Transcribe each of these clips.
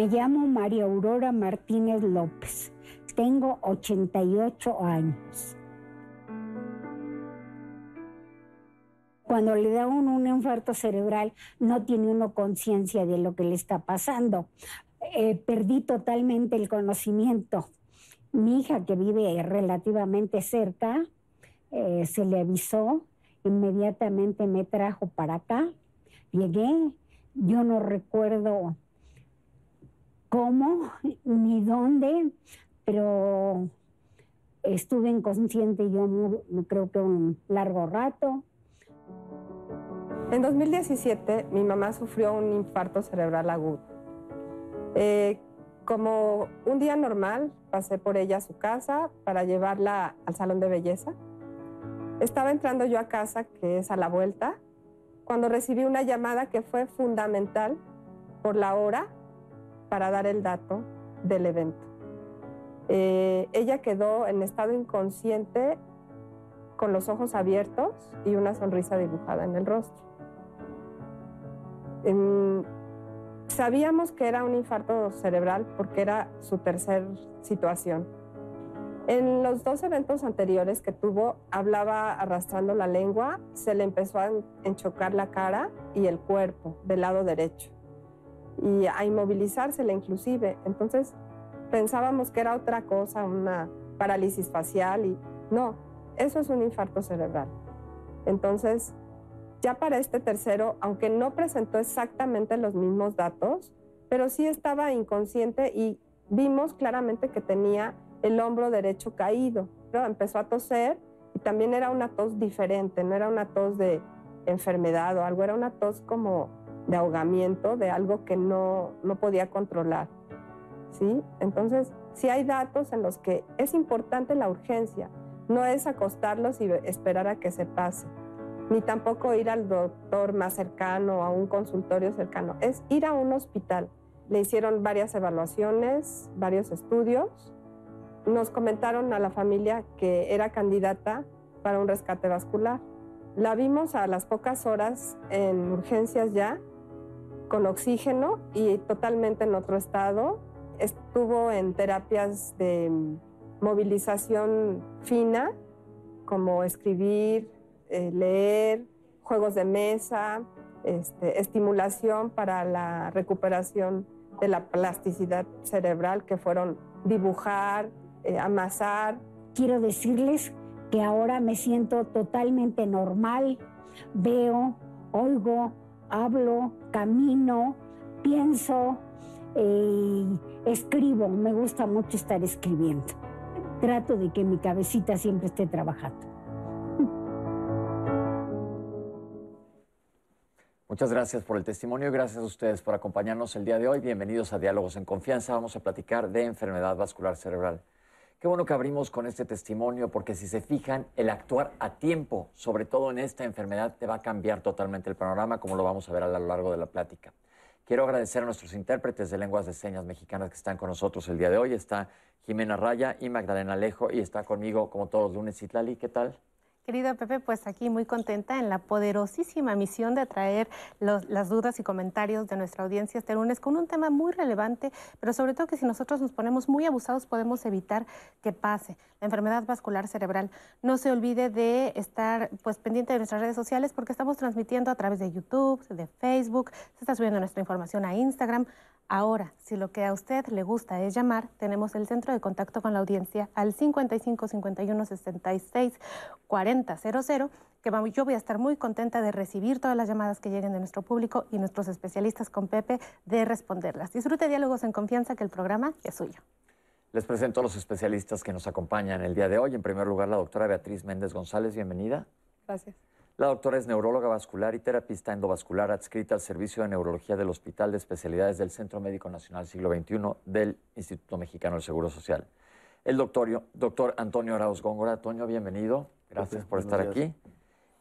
Me llamo María Aurora Martínez López. Tengo 88 años. Cuando le da uno un infarto cerebral, no tiene uno conciencia de lo que le está pasando. Eh, perdí totalmente el conocimiento. Mi hija, que vive relativamente cerca, eh, se le avisó, inmediatamente me trajo para acá. Llegué, yo no recuerdo cómo ni dónde, pero estuve inconsciente yo creo que un largo rato. En 2017 mi mamá sufrió un infarto cerebral agudo. Eh, como un día normal, pasé por ella a su casa para llevarla al salón de belleza. Estaba entrando yo a casa, que es a la vuelta, cuando recibí una llamada que fue fundamental por la hora para dar el dato del evento. Eh, ella quedó en estado inconsciente con los ojos abiertos y una sonrisa dibujada en el rostro. sabíamos que era un infarto cerebral porque era su tercer situación. En los dos eventos anteriores que tuvo, hablaba arrastrando la lengua, se le empezó a enchocar la cara y el cuerpo del lado derecho y a inmovilizársela inclusive. Entonces pensábamos que era otra cosa, una parálisis facial y no, eso es un infarto cerebral. Entonces, ya para este tercero, aunque no presentó exactamente los mismos datos, pero sí estaba inconsciente y vimos claramente que tenía el hombro derecho caído. Pero empezó a toser y también era una tos diferente, no era una tos de enfermedad o algo, era una tos como de ahogamiento de algo que no, no podía controlar. ¿sí? Entonces, si hay datos en los que es importante la urgencia, no es acostarlos y esperar a que se pase, ni tampoco ir al doctor más cercano, a un consultorio cercano, es ir a un hospital. Le hicieron varias evaluaciones, varios estudios. Nos comentaron a la familia que era candidata para un rescate vascular. La vimos a las pocas horas en urgencias ya con oxígeno y totalmente en otro estado. Estuvo en terapias de movilización fina, como escribir, eh, leer, juegos de mesa, este, estimulación para la recuperación de la plasticidad cerebral, que fueron dibujar, eh, amasar. Quiero decirles que ahora me siento totalmente normal, veo, oigo, hablo, camino, pienso, eh, escribo. Me gusta mucho estar escribiendo. Trato de que mi cabecita siempre esté trabajando. Muchas gracias por el testimonio y gracias a ustedes por acompañarnos el día de hoy. Bienvenidos a Diálogos en Confianza. Vamos a platicar de enfermedad vascular cerebral. Qué bueno que abrimos con este testimonio porque si se fijan, el actuar a tiempo, sobre todo en esta enfermedad, te va a cambiar totalmente el panorama, como lo vamos a ver a lo largo de la plática. Quiero agradecer a nuestros intérpretes de lenguas de señas mexicanas que están con nosotros el día de hoy. Está Jimena Raya y Magdalena Alejo y está conmigo como todos los lunes Itlali. ¿Qué tal? Querido Pepe, pues aquí muy contenta en la poderosísima misión de traer las dudas y comentarios de nuestra audiencia este lunes con un tema muy relevante, pero sobre todo que si nosotros nos ponemos muy abusados podemos evitar que pase la enfermedad vascular cerebral. No se olvide de estar pues pendiente de nuestras redes sociales porque estamos transmitiendo a través de YouTube, de Facebook, se está subiendo nuestra información a Instagram. Ahora, si lo que a usted le gusta es llamar, tenemos el centro de contacto con la audiencia al 55 51 66 40 00, que yo voy a estar muy contenta de recibir todas las llamadas que lleguen de nuestro público y nuestros especialistas con Pepe de responderlas. Disfrute diálogos en confianza que el programa es suyo. Les presento a los especialistas que nos acompañan el día de hoy. En primer lugar, la doctora Beatriz Méndez González, bienvenida. Gracias. La doctora es neuróloga vascular y terapista endovascular adscrita al Servicio de Neurología del Hospital de Especialidades del Centro Médico Nacional Siglo XXI del Instituto Mexicano del Seguro Social. El doctor, doctor Antonio Arauz Góngora. Antonio, bienvenido. Gracias por estar aquí.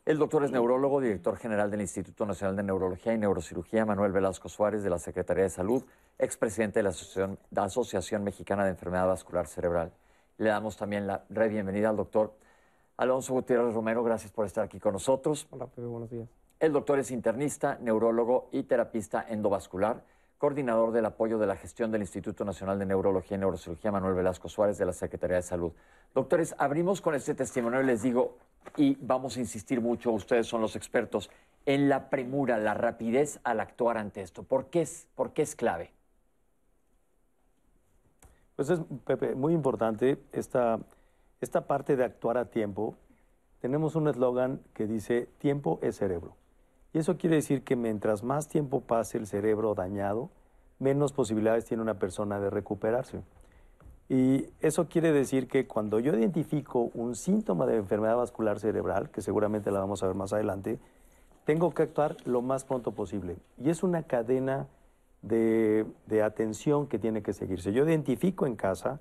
El doctor es neurólogo, director general del Instituto Nacional de Neurología y Neurocirugía, Manuel Velasco Suárez, de la Secretaría de Salud, expresidente de la Asociación, la Asociación Mexicana de Enfermedad Vascular Cerebral. Le damos también la re bienvenida al doctor Alonso Gutiérrez Romero, gracias por estar aquí con nosotros. Hola, Pepe, buenos días. El doctor es internista, neurólogo y terapista endovascular, coordinador del apoyo de la gestión del Instituto Nacional de Neurología y Neurocirugía, Manuel Velasco Suárez, de la Secretaría de Salud. Doctores, abrimos con este testimonio y les digo, y vamos a insistir mucho, ustedes son los expertos, en la premura, la rapidez al actuar ante esto. ¿Por qué es, por qué es clave? Pues es, Pepe, muy importante esta, esta parte de actuar a tiempo. Tenemos un eslogan que dice, tiempo es cerebro. Y eso quiere decir que mientras más tiempo pase el cerebro dañado, menos posibilidades tiene una persona de recuperarse. Y eso quiere decir que cuando yo identifico un síntoma de enfermedad vascular cerebral, que seguramente la vamos a ver más adelante, tengo que actuar lo más pronto posible. Y es una cadena de, atención que tiene que seguirse. Yo identifico en casa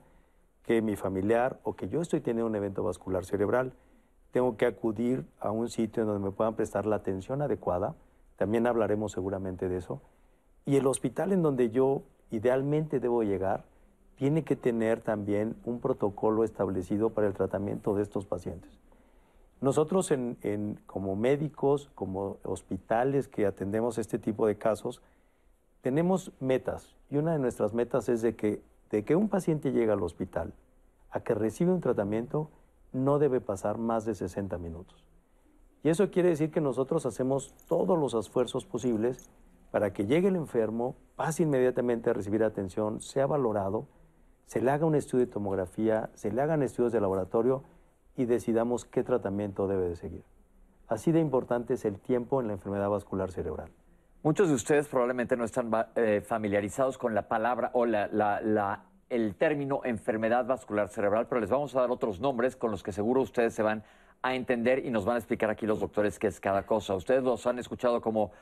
que mi familiar o que yo estoy teniendo un evento vascular cerebral, tengo que acudir a un sitio en donde me puedan prestar la atención adecuada. También hablaremos seguramente de eso. Y el hospital en donde yo idealmente debo llegar tiene que tener también un protocolo establecido para el tratamiento de estos pacientes. Nosotros en, como médicos, como hospitales que atendemos este tipo de casos, tenemos metas. Y una de nuestras metas es de que, de que un paciente llega al hospital a que recibe un tratamiento, no debe pasar más de 60 minutos. Y eso quiere decir que nosotros hacemos todos los esfuerzos posibles para que llegue el enfermo, pase inmediatamente a recibir atención, sea valorado, se le haga un estudio de tomografía, se le hagan estudios de laboratorio y decidamos qué tratamiento debe de seguir. Así de importante es el tiempo en la enfermedad vascular cerebral. Muchos de ustedes probablemente no están eh, familiarizados con la palabra o la, la el término enfermedad vascular cerebral, pero les vamos a dar otros nombres con los que seguro ustedes se van a entender y nos van a explicar aquí los doctores qué es cada cosa. Ustedes los han escuchado como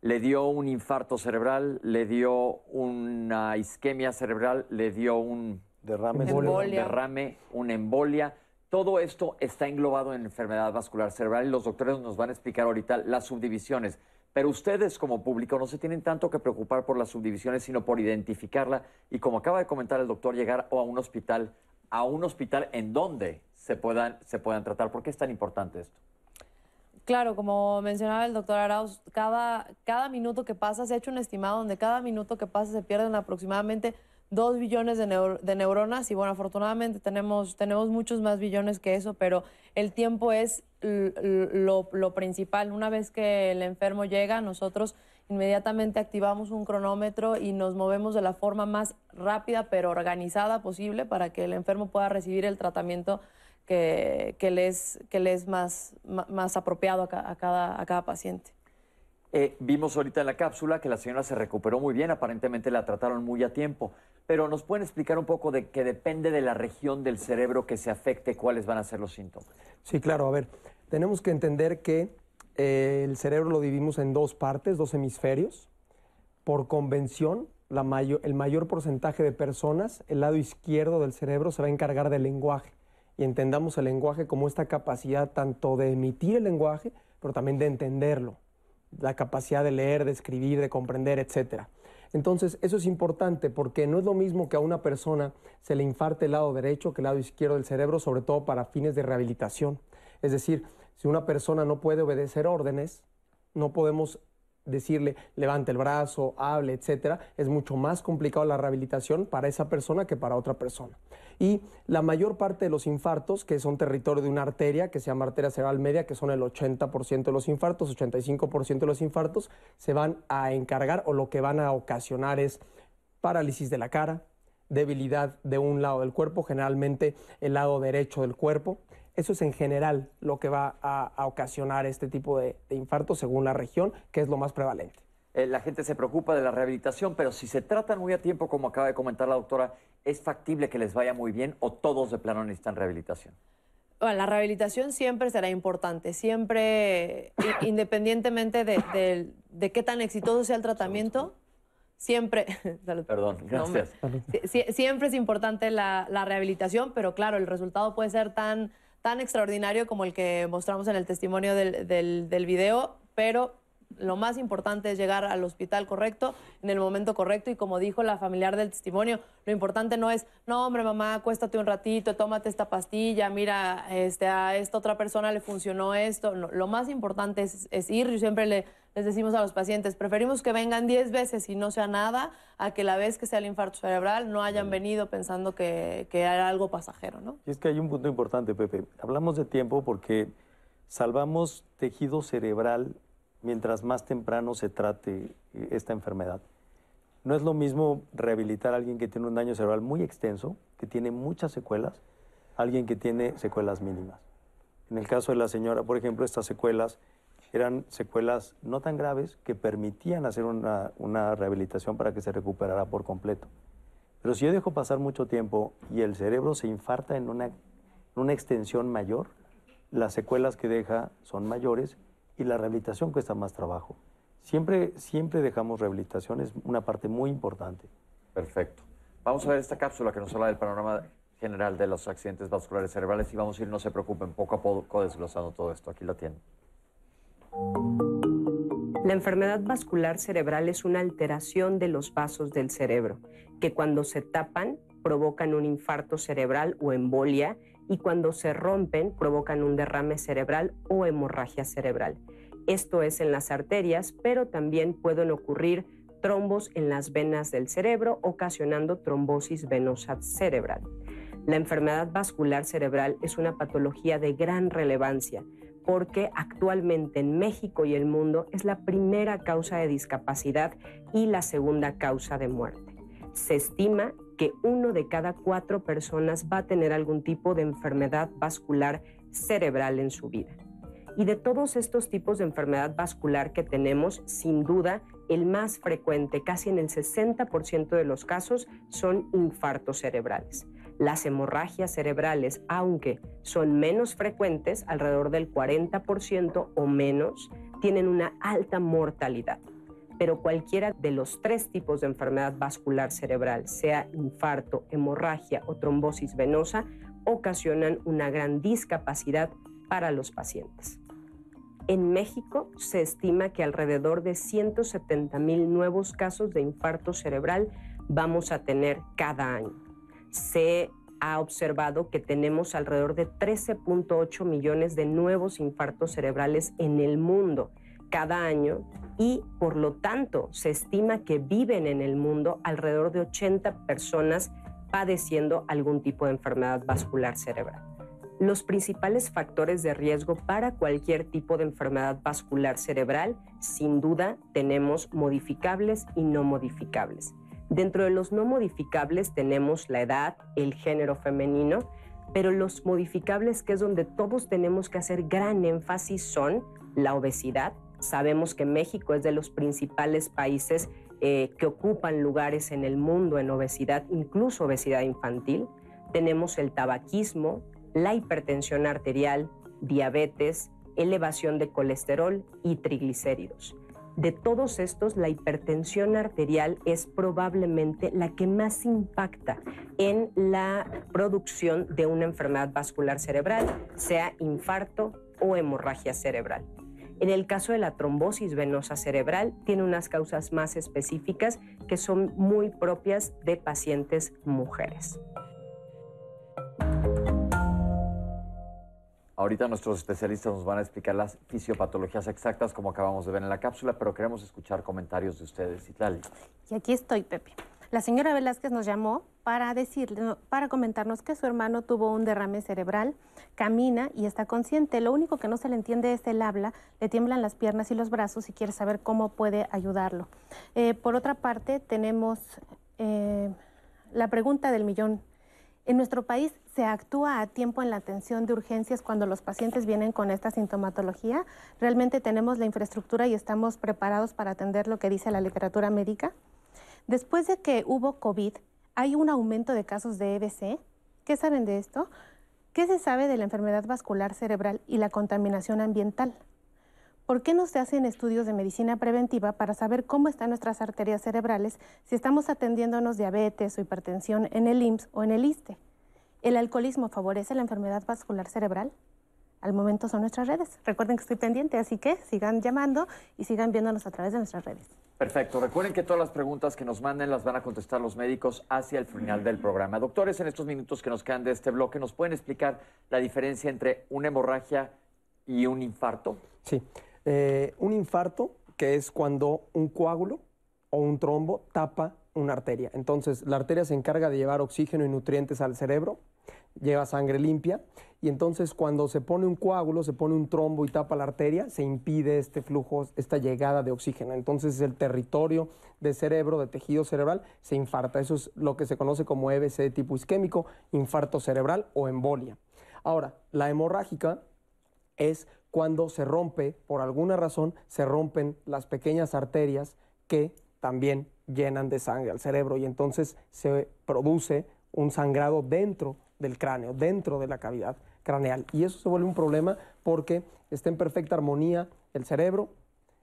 le dio un infarto cerebral, le dio una isquemia cerebral, le dio un derrame, derrame una embolia. Todo esto está englobado en enfermedad vascular cerebral y los doctores nos van a explicar ahorita las subdivisiones. Pero ustedes como público no se tienen tanto que preocupar por las subdivisiones, sino por identificarla y como acaba de comentar el doctor, llegar a un hospital, a un hospital en donde se puedan, se puedan tratar. ¿Por qué es tan importante esto? Claro, como mencionaba el doctor Arauz, cada, cada minuto que pasa, se ha hecho un estimado donde cada minuto que pasa se pierden aproximadamente dos billones de, de, neuronas y bueno, afortunadamente tenemos, tenemos muchos más billones que eso, pero el tiempo es lo, lo, principal. Una vez que el enfermo llega, nosotros inmediatamente activamos un cronómetro y nos movemos de la forma más rápida pero organizada posible para que el enfermo pueda recibir el tratamiento que, que le es, que le es más, más apropiado a, cada, a cada paciente. Eh, vimos ahorita en la cápsula que la señora se recuperó muy bien, aparentemente la trataron muy a tiempo, pero ¿nos pueden explicar un poco de que depende de la región del cerebro que se afecte cuáles van a ser los síntomas? Sí, claro, a ver, tenemos que entender que eh, el cerebro lo dividimos en dos partes, dos hemisferios. Por convención, la el mayor porcentaje de personas, el lado izquierdo del cerebro se va a encargar del lenguaje. Y entendamos el lenguaje como esta capacidad tanto de emitir el lenguaje, pero también de entenderlo la capacidad de leer, de escribir, de comprender, etc. Entonces, eso es importante porque no es lo mismo que a una persona se le infarte el lado derecho que el lado izquierdo del cerebro, sobre todo para fines de rehabilitación. Es decir, si una persona no puede obedecer órdenes, no podemos decirle levante el brazo, hable, etcétera, es mucho más complicado la rehabilitación para esa persona que para otra persona. Y la mayor parte de los infartos, que son territorio de una arteria, que se llama arteria cerebral media, que son el 80% de los infartos, 85% de los infartos, se van a encargar o lo que van a ocasionar es parálisis de la cara, debilidad de un lado del cuerpo, generalmente el lado derecho del cuerpo, eso es en general lo que va a, ocasionar este tipo de, infarto según la región, que es lo más prevalente. Eh, la gente se preocupa de la rehabilitación, pero si se tratan muy a tiempo, como acaba de comentar la doctora, ¿es factible que les vaya muy bien o todos de plano necesitan rehabilitación? la rehabilitación siempre será importante, siempre, independientemente de, qué tan exitoso sea el tratamiento, siempre... Perdón, gracias. siempre es importante la, la, rehabilitación, pero claro, el resultado puede ser tan tan extraordinario como el que mostramos en el testimonio del, del, video, pero lo más importante es llegar al hospital correcto, en el momento correcto y como dijo la familiar del testimonio, lo importante no es, no hombre mamá, acuéstate un ratito, tómate esta pastilla, mira, este, a esta otra persona le funcionó esto. lo más importante es, es ir, yo siempre le, les decimos a los pacientes, preferimos que vengan 10 veces y no sea nada, a que la vez que sea el infarto cerebral no hayan venido pensando que, que era algo pasajero, ¿no? Y es que hay un punto importante, Pepe. Hablamos de tiempo porque salvamos tejido cerebral mientras más temprano se trate eh, esta enfermedad. No es lo mismo rehabilitar a alguien que tiene un daño cerebral muy extenso, que tiene muchas secuelas, a alguien que tiene secuelas mínimas. En el caso de la señora, por ejemplo, estas secuelas eran secuelas no tan graves que permitían hacer una, rehabilitación para que se recuperara por completo. Pero si yo dejo pasar mucho tiempo y el cerebro se infarta en una, una extensión mayor, las secuelas que deja son mayores y la rehabilitación cuesta más trabajo. Siempre, siempre dejamos rehabilitación, es una parte muy importante. Perfecto. Vamos a ver esta cápsula que nos habla del panorama general de los accidentes vasculares cerebrales y vamos a ir, no se preocupen, poco a poco desglosando todo esto. Aquí la tienen. La enfermedad vascular cerebral es una alteración de los vasos del cerebro, que cuando se tapan provocan un infarto cerebral o embolia y cuando se rompen provocan un derrame cerebral o hemorragia cerebral. Esto es en las arterias, pero también pueden ocurrir trombos en las venas del cerebro, ocasionando trombosis venosa cerebral. La enfermedad vascular cerebral es una patología de gran relevancia porque actualmente en México y el mundo es la primera causa de discapacidad y la segunda causa de muerte. Se estima que uno de cada cuatro personas va a tener algún tipo de enfermedad vascular cerebral en su vida. Y de todos estos tipos de enfermedad vascular que tenemos, sin duda, el más frecuente, casi en el 60% de los casos, son infartos cerebrales. Las hemorragias cerebrales, aunque son menos frecuentes, alrededor del 40% o menos, tienen una alta mortalidad. Pero cualquiera de los tres tipos de enfermedad vascular cerebral, sea infarto, hemorragia o trombosis venosa, ocasionan una gran discapacidad para los pacientes. En México se estima que alrededor de 170 mil nuevos casos de infarto cerebral vamos a tener cada año se ha observado que tenemos alrededor de 13.8 millones de nuevos infartos cerebrales en el mundo cada año y por lo tanto se estima que viven en el mundo alrededor de 80 personas padeciendo algún tipo de enfermedad vascular cerebral. Los principales factores de riesgo para cualquier tipo de enfermedad vascular cerebral, sin duda, tenemos modificables y no modificables. Dentro de los no modificables tenemos la edad, el género femenino, pero los modificables que es donde todos tenemos que hacer gran énfasis son la obesidad. Sabemos que México es de los principales países eh, que ocupan lugares en el mundo en obesidad, incluso obesidad infantil. Tenemos el tabaquismo, la hipertensión arterial, diabetes, elevación de colesterol y triglicéridos. De todos estos, la hipertensión arterial es probablemente la que más impacta en la producción de una enfermedad vascular cerebral, sea infarto o hemorragia cerebral. En el caso de la trombosis venosa cerebral, tiene unas causas más específicas que son muy propias de pacientes mujeres. Ahorita nuestros especialistas nos van a explicar las fisiopatologías exactas como acabamos de ver en la cápsula, pero queremos escuchar comentarios de ustedes, Itlali. Y aquí estoy, Pepe. La señora Velázquez nos llamó para decirle, para comentarnos que su hermano tuvo un derrame cerebral, camina y está consciente. Lo único que no se le entiende es el habla, le tiemblan las piernas y los brazos y quiere saber cómo puede ayudarlo. Eh, por otra parte, tenemos eh, la pregunta del millón. En nuestro país se actúa a tiempo en la atención de urgencias cuando los pacientes vienen con esta sintomatología. Realmente tenemos la infraestructura y estamos preparados para atender lo que dice la literatura médica. Después de que hubo COVID, hay un aumento de casos de EBC. ¿Qué saben de esto? ¿Qué se sabe de la enfermedad vascular cerebral y la contaminación ambiental? ¿Por qué no se hacen estudios de medicina preventiva para saber cómo están nuestras arterias cerebrales si estamos atendiéndonos diabetes o hipertensión en el IMSS o en el ISTE? ¿El alcoholismo favorece la enfermedad vascular cerebral? al momento son nuestras redes. Recuerden que estoy pendiente, así que sigan llamando y sigan viéndonos a través de nuestras redes. Perfecto. Recuerden que todas las preguntas que nos manden las van a contestar los médicos hacia el final del programa. Doctores, en estos minutos que nos quedan de este bloque, ¿nos pueden explicar la diferencia entre una hemorragia y un infarto? Sí. Eh, un infarto, que es cuando un coágulo o un trombo tapa una arteria. Entonces, la arteria se encarga de llevar oxígeno y nutrientes al cerebro, lleva sangre limpia, y entonces cuando se pone un coágulo, se pone un trombo y tapa la arteria, se impide este flujo, esta llegada de oxígeno. Entonces, el territorio de cerebro, de tejido cerebral, se infarta. Eso es lo que se conoce como EBC de tipo isquémico, infarto cerebral o embolia. Ahora, la hemorrágica es cuando se rompe, por alguna razón, se rompen las pequeñas arterias que también llenan de sangre al cerebro y entonces se produce un sangrado dentro del cráneo, dentro de la cavidad craneal. Y eso se vuelve un problema porque está en perfecta armonía el cerebro,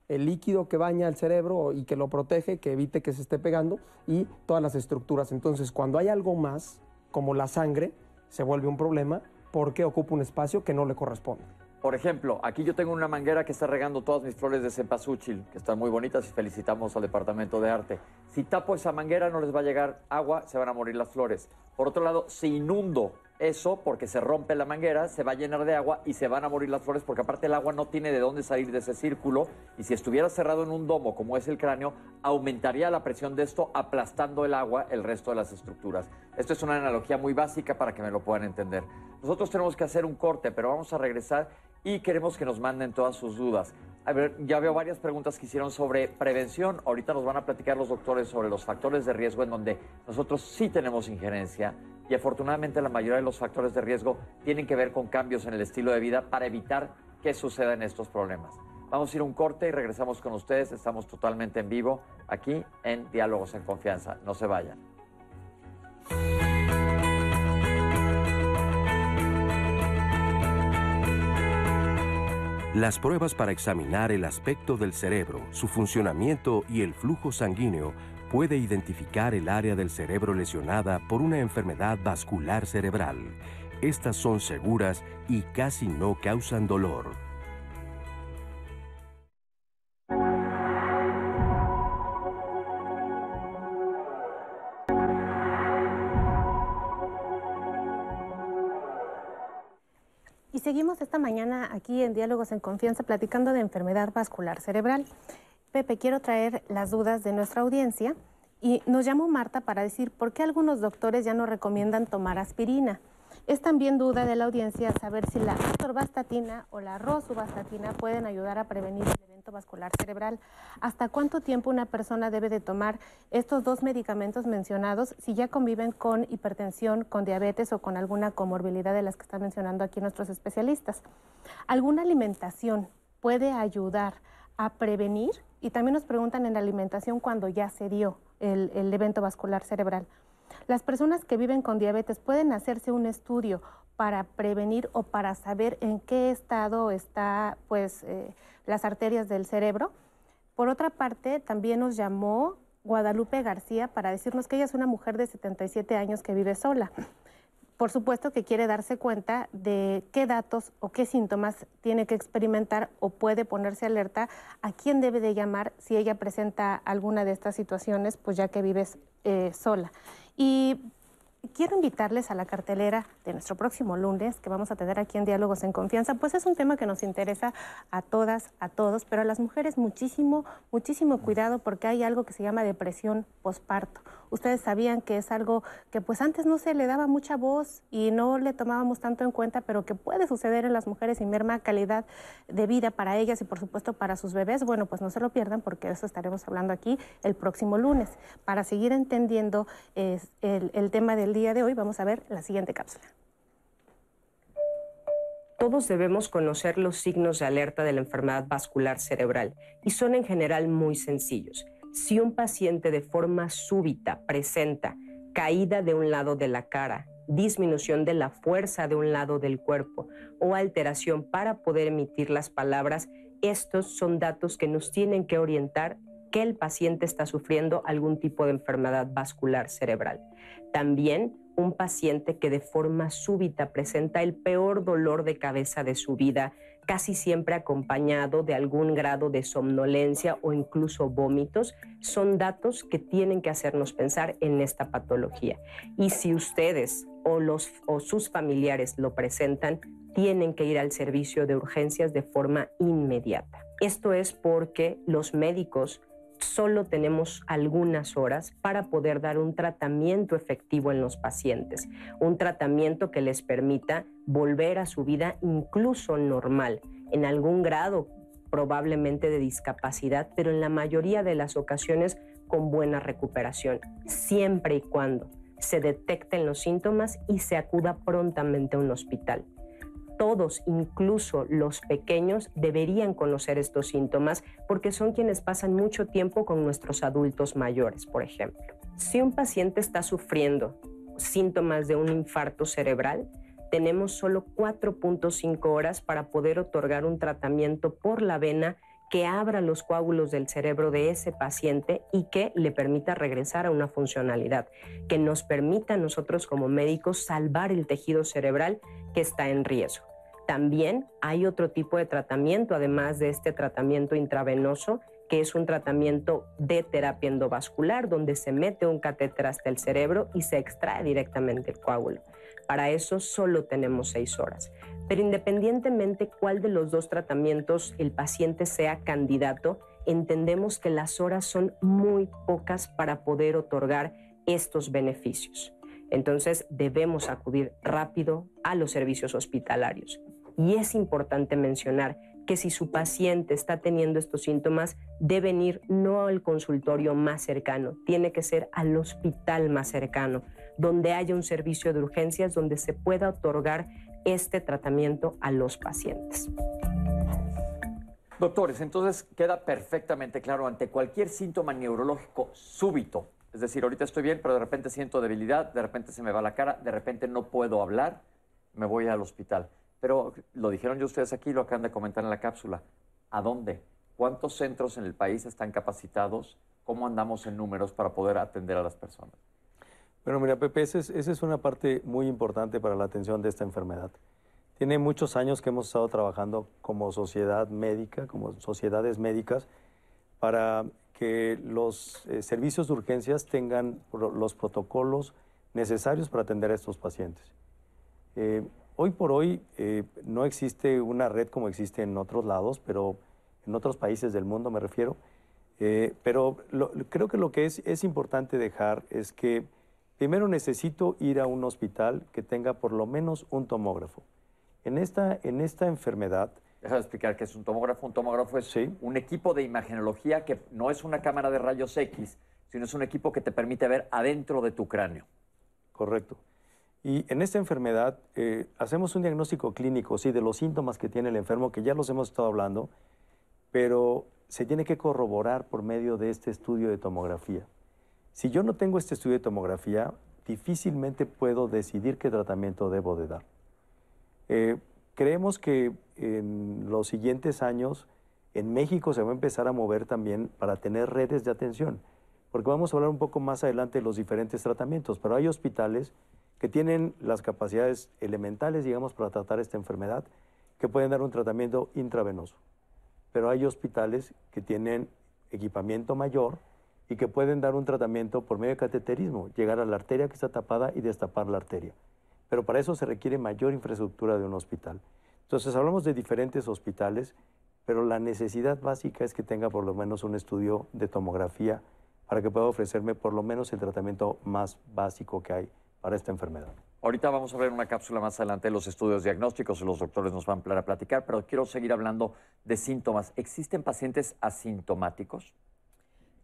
el líquido que baña el cerebro y que lo protege, que evite que se esté pegando, y todas las estructuras. Entonces, cuando hay algo más, como la sangre, se vuelve un problema porque ocupa un espacio que no le corresponde. Por ejemplo, aquí yo tengo una manguera que está regando todas mis flores de cempasúchil, que están muy bonitas y felicitamos al Departamento de Arte. Si tapo esa manguera no les va a llegar agua, se van a morir las flores. Por otro lado, si inundo eso, porque se rompe la manguera, se va a llenar de agua y se van a morir las flores, porque aparte el agua no tiene de dónde salir de ese círculo. Y si estuviera cerrado en un domo, como es el cráneo, aumentaría la presión de esto, aplastando el agua el resto de las estructuras. Esto es una analogía muy básica para que me lo puedan entender. Nosotros tenemos que hacer un corte, pero vamos a regresar y queremos que nos manden todas sus dudas. A ver, ya veo varias preguntas que hicieron sobre prevención. Ahorita nos van a platicar los doctores sobre los factores de riesgo en donde nosotros sí tenemos injerencia y afortunadamente la mayoría de los factores de riesgo tienen que ver con cambios en el estilo de vida para evitar que sucedan estos problemas. Vamos a ir un corte y regresamos con ustedes. Estamos totalmente en vivo aquí en Diálogos en Confianza. No se vayan. Las pruebas para examinar el aspecto del cerebro, su funcionamiento y el flujo sanguíneo puede identificar el área del cerebro lesionada por una enfermedad vascular cerebral. Estas son seguras y casi no causan dolor. Esta mañana aquí en Diálogos en Confianza platicando de enfermedad vascular cerebral. Pepe, quiero traer las dudas de nuestra audiencia y nos llamó Marta para decir por qué algunos doctores ya no recomiendan tomar aspirina. Es también duda de la audiencia saber si la atorvastatina o la rosuvastatina pueden ayudar a prevenir el evento vascular cerebral. ¿Hasta cuánto tiempo una persona debe de tomar estos dos medicamentos mencionados si ya conviven con hipertensión, con diabetes o con alguna comorbilidad de las que están mencionando aquí nuestros especialistas? ¿Alguna alimentación puede ayudar a prevenir? Y también nos preguntan en la alimentación cuando ya se dio el, el evento vascular cerebral. Las personas que viven con diabetes pueden hacerse un estudio para prevenir o para saber en qué estado está pues eh, las arterias del cerebro. Por otra parte, también nos llamó Guadalupe García para decirnos que ella es una mujer de 77 años que vive sola. Por supuesto que quiere darse cuenta de qué datos o qué síntomas tiene que experimentar o puede ponerse alerta a quién debe de llamar si ella presenta alguna de estas situaciones, pues ya que vives eh, sola. Y quiero invitarles a la cartelera de nuestro próximo lunes, que vamos a tener aquí en Diálogos en Confianza, pues es un tema que nos interesa a todas, a todos, pero a las mujeres muchísimo, muchísimo cuidado porque hay algo que se llama depresión posparto. Ustedes sabían que es algo que pues antes no se le daba mucha voz y no le tomábamos tanto en cuenta, pero que puede suceder en las mujeres y merma calidad de vida para ellas y por supuesto para sus bebés. Bueno, pues no se lo pierdan porque de eso estaremos hablando aquí el próximo lunes. Para seguir entendiendo el, el tema del día de hoy, vamos a ver la siguiente cápsula. Todos debemos conocer los signos de alerta de la enfermedad vascular cerebral y son en general muy sencillos. Si un paciente de forma súbita presenta caída de un lado de la cara, disminución de la fuerza de un lado del cuerpo o alteración para poder emitir las palabras, estos son datos que nos tienen que orientar el paciente está sufriendo algún tipo de enfermedad vascular cerebral. También un paciente que de forma súbita presenta el peor dolor de cabeza de su vida, casi siempre acompañado de algún grado de somnolencia o incluso vómitos, son datos que tienen que hacernos pensar en esta patología. Y si ustedes o, sus familiares lo presentan, tienen que ir al servicio de urgencias de forma inmediata. Esto es porque los médicos solo tenemos algunas horas para poder dar un tratamiento efectivo en los pacientes, un tratamiento que les permita volver a su vida incluso normal, en algún grado probablemente de discapacidad, pero en la mayoría de las ocasiones con buena recuperación, siempre y cuando se detecten los síntomas y se acuda prontamente a un hospital todos, incluso los pequeños, deberían conocer estos síntomas porque son quienes pasan mucho tiempo con nuestros adultos mayores, por ejemplo. Si un paciente está sufriendo síntomas de un infarto cerebral, tenemos solo 4.5 horas para poder otorgar un tratamiento por la vena que abra los coágulos del cerebro de ese paciente y que le permita regresar a una funcionalidad, que nos permita a nosotros como médicos salvar el tejido cerebral que está en riesgo. También hay otro tipo de tratamiento, además de este tratamiento intravenoso, que es un tratamiento de terapia endovascular, donde se mete un catéter hasta el cerebro y se extrae directamente el coágulo. Para eso solo tenemos seis horas. Pero independientemente cuál de los dos tratamientos el paciente sea candidato, entendemos que las horas son muy pocas para poder otorgar estos beneficios. Entonces debemos acudir rápido a los servicios hospitalarios. Y es importante mencionar que si su paciente está teniendo estos síntomas, deben ir no al consultorio más cercano, tiene que ser al hospital más cercano, donde haya un servicio de urgencias donde se pueda otorgar este tratamiento a los pacientes. Doctores, entonces queda perfectamente claro ante cualquier síntoma neurológico súbito, es decir, ahorita estoy bien, pero de repente siento debilidad, de repente se me va la cara, de repente no puedo hablar, me voy al hospital. Pero lo dijeron ya ustedes aquí, lo acaban de comentar en la cápsula. ¿A dónde? ¿Cuántos centros en el país están capacitados? ¿Cómo andamos en números para poder atender a las personas? Bueno, mira, Pepe, esa es, una parte muy importante para la atención de esta enfermedad. Tiene muchos años que hemos estado trabajando como sociedad médica, como sociedades médicas, para que los eh, servicios de urgencias tengan los protocolos necesarios para atender a estos pacientes. Eh, hoy por hoy eh, no existe una red como existe en otros lados, pero en otros países del mundo me refiero. pero creo que lo que es, es importante dejar es que Primero necesito ir a un hospital que tenga por lo menos un tomógrafo. En esta, en esta enfermedad... Déjame explicar qué es un tomógrafo. Un tomógrafo es un equipo de imagenología que no es una cámara de rayos X, sino es un equipo que te permite ver adentro de tu cráneo. Correcto. Y en esta enfermedad eh, hacemos un diagnóstico clínico, sí, de los síntomas que tiene el enfermo, que ya los hemos estado hablando, pero se tiene que corroborar por medio de este estudio de tomografía. Si yo no tengo este estudio de tomografía, difícilmente puedo decidir qué tratamiento debo de dar. Eh, creemos que en los siguientes años en México se va a empezar a mover también para tener redes de atención, porque vamos a hablar un poco más adelante de los diferentes tratamientos, pero hay hospitales que tienen las capacidades elementales, digamos, para tratar esta enfermedad, que pueden dar un tratamiento intravenoso. Pero hay hospitales que tienen equipamiento mayor, y que pueden dar un tratamiento por medio de cateterismo, llegar a la arteria que está tapada y destapar la arteria. Pero para eso se requiere mayor infraestructura de un hospital. Entonces hablamos de diferentes hospitales, pero la necesidad básica es que tenga por lo menos un estudio de tomografía para que pueda ofrecerme por lo menos el tratamiento más básico que hay para esta enfermedad. Ahorita vamos a ver una cápsula más adelante de los estudios diagnósticos, los doctores nos van a platicar, pero quiero seguir hablando de síntomas. ¿Existen pacientes asintomáticos?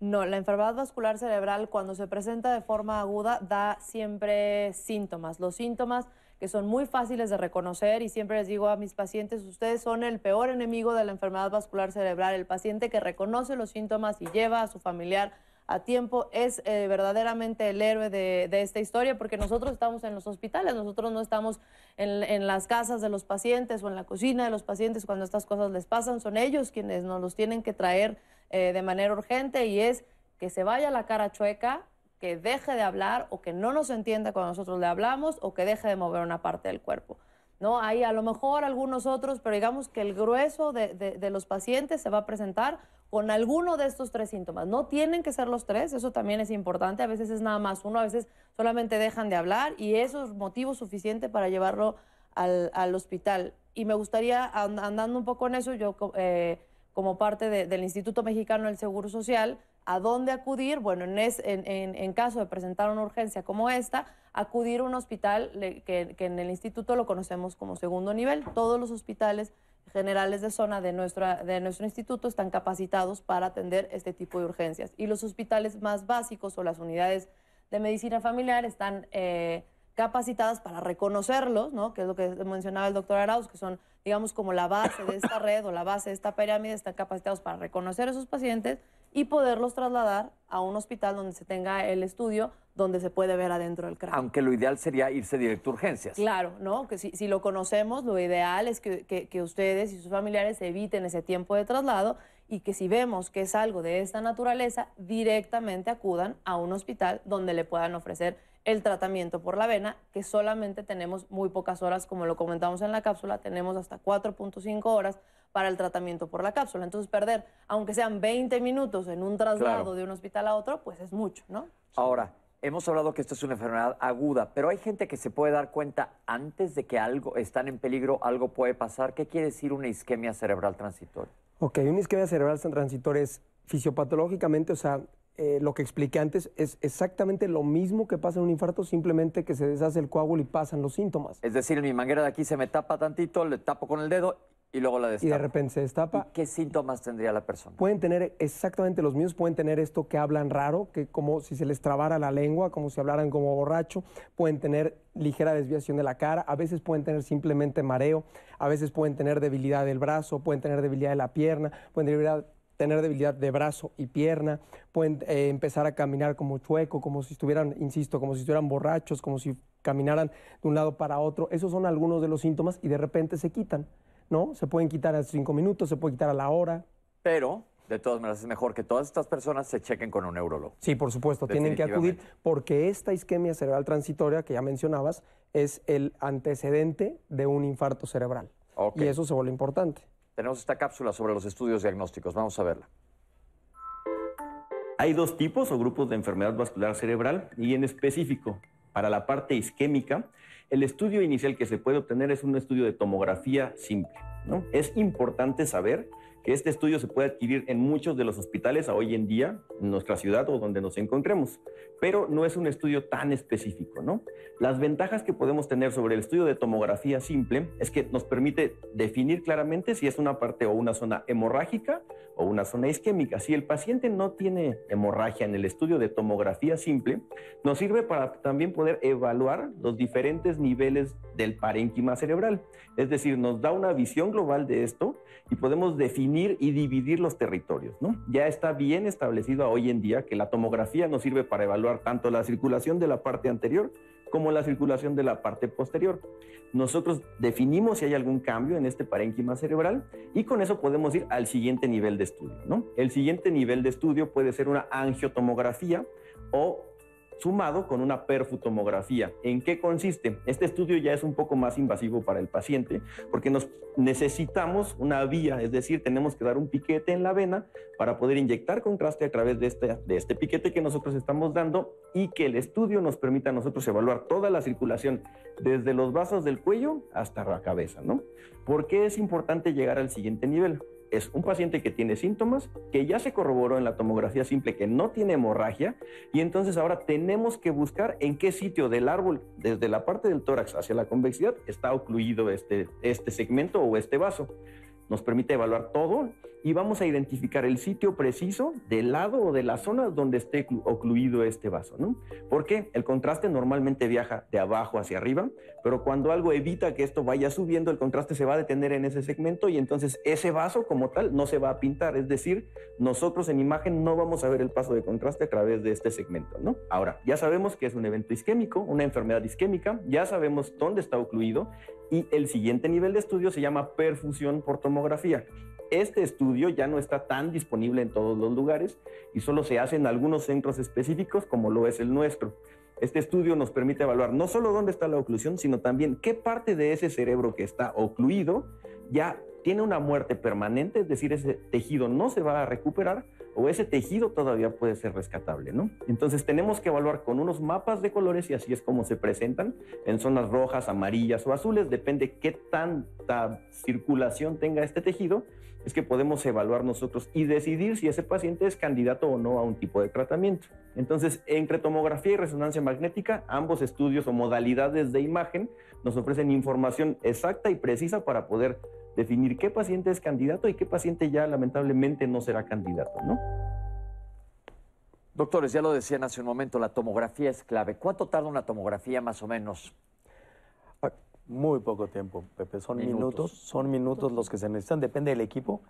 No, la enfermedad vascular cerebral cuando se presenta de forma aguda da siempre síntomas. Los síntomas que son muy fáciles de reconocer y siempre les digo a mis pacientes, ustedes son el peor enemigo de la enfermedad vascular cerebral. El paciente que reconoce los síntomas y lleva a su familiar a tiempo es eh, verdaderamente el héroe de, esta historia porque nosotros estamos en los hospitales, nosotros no estamos en, las casas de los pacientes o en la cocina de los pacientes cuando estas cosas les pasan, son ellos quienes nos los tienen que traer eh, de manera urgente y es que se vaya la cara chueca, que deje de hablar o que no nos entienda cuando nosotros le hablamos o que deje de mover una parte del cuerpo. ¿No? Hay a lo mejor algunos otros, pero digamos que el grueso de, de, los pacientes se va a presentar con alguno de estos tres síntomas. No tienen que ser los tres, eso también es importante. A veces es nada más uno, a veces solamente dejan de hablar y eso es motivo suficiente para llevarlo al, al hospital. Y me gustaría, andando un poco en eso, yo eh, como parte del Instituto Mexicano del Seguro Social, ¿a dónde acudir? Bueno, en, en, en, caso de presentar una urgencia como esta, acudir a un hospital que, que, en el instituto lo conocemos como segundo nivel. Todos los hospitales generales de zona de, nuestra, de nuestro instituto están capacitados para atender este tipo de urgencias. Y los hospitales más básicos o las unidades de medicina familiar están eh, capacitadas para reconocerlos, ¿no? que es lo que mencionaba el doctor Arauz, que son, digamos, como la base de esta red o la base de esta pirámide, están capacitados para reconocer a esos pacientes y poderlos trasladar a un hospital donde se tenga el estudio, donde se puede ver adentro del cráneo. Aunque lo ideal sería irse directo a urgencias. Claro, ¿no? Que si, si lo conocemos, lo ideal es que, que, que ustedes y sus familiares eviten ese tiempo de traslado y que si vemos que es algo de esta naturaleza, directamente acudan a un hospital donde le puedan ofrecer el tratamiento por la vena, que solamente tenemos muy pocas horas, como lo comentamos en la cápsula, tenemos hasta 4.5 horas para el tratamiento por la cápsula. Entonces, perder, aunque sean 20 minutos en un traslado de un hospital a otro, pues es mucho, ¿no? Ahora, hemos hablado que esto es una enfermedad aguda, pero hay gente que se puede dar cuenta antes de que algo están en peligro, algo puede pasar. ¿Qué quiere decir una isquemia cerebral transitoria? Ok, una isquemia cerebral transitoria es fisiopatológicamente, o sea, eh, lo que expliqué antes es exactamente lo mismo que pasa en un infarto, simplemente que se deshace el coágulo y pasan los síntomas. Es decir, mi manguera de aquí se me tapa tantito, le tapo con el dedo y luego la destapo. Y de repente se destapa. ¿Y ¿Qué síntomas tendría la persona? Pueden tener exactamente los mismos, pueden tener esto que hablan raro, que como si se les trabara la lengua, como si hablaran como borracho, pueden tener ligera desviación de la cara, a veces pueden tener simplemente mareo, a veces pueden tener debilidad del brazo, pueden tener debilidad de la pierna, pueden tener tener debilidad de brazo y pierna, pueden eh, empezar a caminar como chueco, como si estuvieran, insisto, como si estuvieran borrachos, como si caminaran de un lado para otro. Esos son algunos de los síntomas y de repente se quitan, ¿no? Se pueden quitar a cinco minutos, se puede quitar a la hora. Pero, de todas maneras, es mejor que todas estas personas se chequen con un neurólogo. Sí, por supuesto, tienen que acudir porque esta isquemia cerebral transitoria que ya mencionabas es el antecedente de un infarto cerebral. Y eso se vuelve importante. Tenemos esta cápsula sobre los estudios diagnósticos. Vamos a verla. Hay dos tipos o grupos de enfermedad vascular cerebral y en específico, para la parte isquémica, el estudio inicial que se puede obtener es un estudio de tomografía simple. ¿no? Es importante saber que este estudio se puede adquirir en muchos de los hospitales a hoy en día, en nuestra ciudad o donde nos encontremos, pero no es un estudio tan específico, ¿no? Las ventajas que podemos tener sobre el estudio de tomografía simple es que nos permite definir claramente si es una parte o una zona hemorrágica o una zona isquémica. Si el paciente no tiene hemorragia en el estudio de tomografía simple, nos sirve para también poder evaluar los diferentes niveles del parénquima cerebral. Es decir, nos da una visión global de esto y podemos definir y dividir los territorios. ¿no? Ya está bien establecido hoy en día que la tomografía nos sirve para evaluar tanto la circulación de la parte anterior como la circulación de la parte posterior. Nosotros definimos si hay algún cambio en este parénquima cerebral y con eso podemos ir al siguiente nivel de estudio. ¿no? El siguiente nivel de estudio puede ser una angiotomografía o sumado con una perfutomografía. ¿En qué consiste? Este estudio ya es un poco más invasivo para el paciente porque nos necesitamos una vía, es decir, tenemos que dar un piquete en la vena para poder inyectar contraste a través de este, piquete que nosotros estamos dando y que el estudio nos permita a nosotros evaluar toda la circulación desde los vasos del cuello hasta la cabeza, ¿no? ¿Por qué es importante llegar al siguiente nivel? Es un paciente que tiene síntomas, que ya se corroboró en la tomografía simple que no tiene hemorragia, y entonces ahora tenemos que buscar en qué sitio del árbol, desde la parte del tórax hacia la convexidad, está ocluido este, este segmento o este vaso. Nos permite evaluar todo y vamos a identificar el sitio preciso del lado o de la zona donde esté ocluido este vaso, ¿no? Porque el contraste normalmente viaja de abajo hacia arriba, pero cuando algo evita que esto vaya subiendo, el contraste se va a detener en ese segmento y entonces ese vaso como tal no se va a pintar, es decir, nosotros en imagen no vamos a ver el paso de contraste a través de este segmento, ¿no? Ahora, ya sabemos que es un evento isquémico, una enfermedad isquémica, ya sabemos dónde está ocluido y el siguiente nivel de estudio se llama perfusión por tomografía. Este estudio ya no está tan disponible en todos los lugares y solo se hace en algunos centros específicos como lo es el nuestro. Este estudio nos permite evaluar no solo dónde está la oclusión, sino también qué parte de ese cerebro que está ocluido ya tiene una muerte permanente, es decir, ese tejido no se va a recuperar o ese tejido todavía puede ser rescatable, ¿no? Entonces tenemos que evaluar con unos mapas de colores y así es como se presentan en zonas rojas, amarillas o azules, depende qué tanta circulación tenga este tejido, es que podemos evaluar nosotros y decidir si ese paciente es candidato o no a un tipo de tratamiento. Entonces, entre tomografía y resonancia magnética, ambos estudios o modalidades de imagen nos ofrecen información exacta y precisa para poder definir qué paciente es candidato y qué paciente ya lamentablemente no será candidato, ¿no? Doctores, ya lo decían hace un momento, la tomografía es clave. ¿Cuánto tarda una tomografía más o menos? Muy poco tiempo, Pepe. Son minutos. Minutos. son minutos los que se necesitan. Depende del equipo,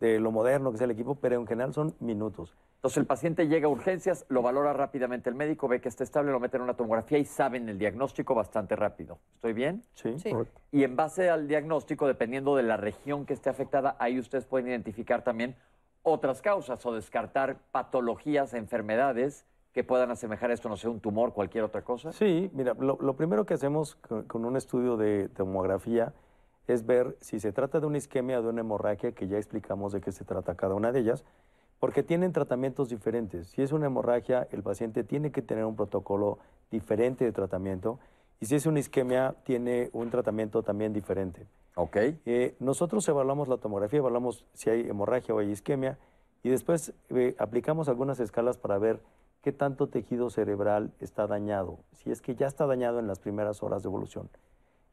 de lo moderno que sea el equipo, pero en general son minutos. Entonces el paciente llega a urgencias, lo valora rápidamente el médico, ve que está estable, lo mete en una tomografía y saben el diagnóstico bastante rápido. ¿Estoy bien? Sí. Sí. Correcto. Y en base al diagnóstico, dependiendo de la región que esté afectada, ahí ustedes pueden identificar también otras causas o descartar patologías, enfermedades que puedan asemejar esto, no sé, un tumor, cualquier otra cosa. Sí, mira, lo, lo primero que hacemos con, con un estudio de tomografía es ver si se trata de una isquemia o de una hemorragia, que ya explicamos de qué se trata cada una de ellas, porque tienen tratamientos diferentes. Si es una hemorragia, el paciente tiene que tener un protocolo diferente de tratamiento, y si es una isquemia, tiene un tratamiento también diferente. Ok. Eh, nosotros evaluamos la tomografía, evaluamos si hay hemorragia o hay isquemia y después eh, aplicamos algunas escalas para ver tanto tejido cerebral está dañado, si es que ya está dañado en las primeras horas de evolución.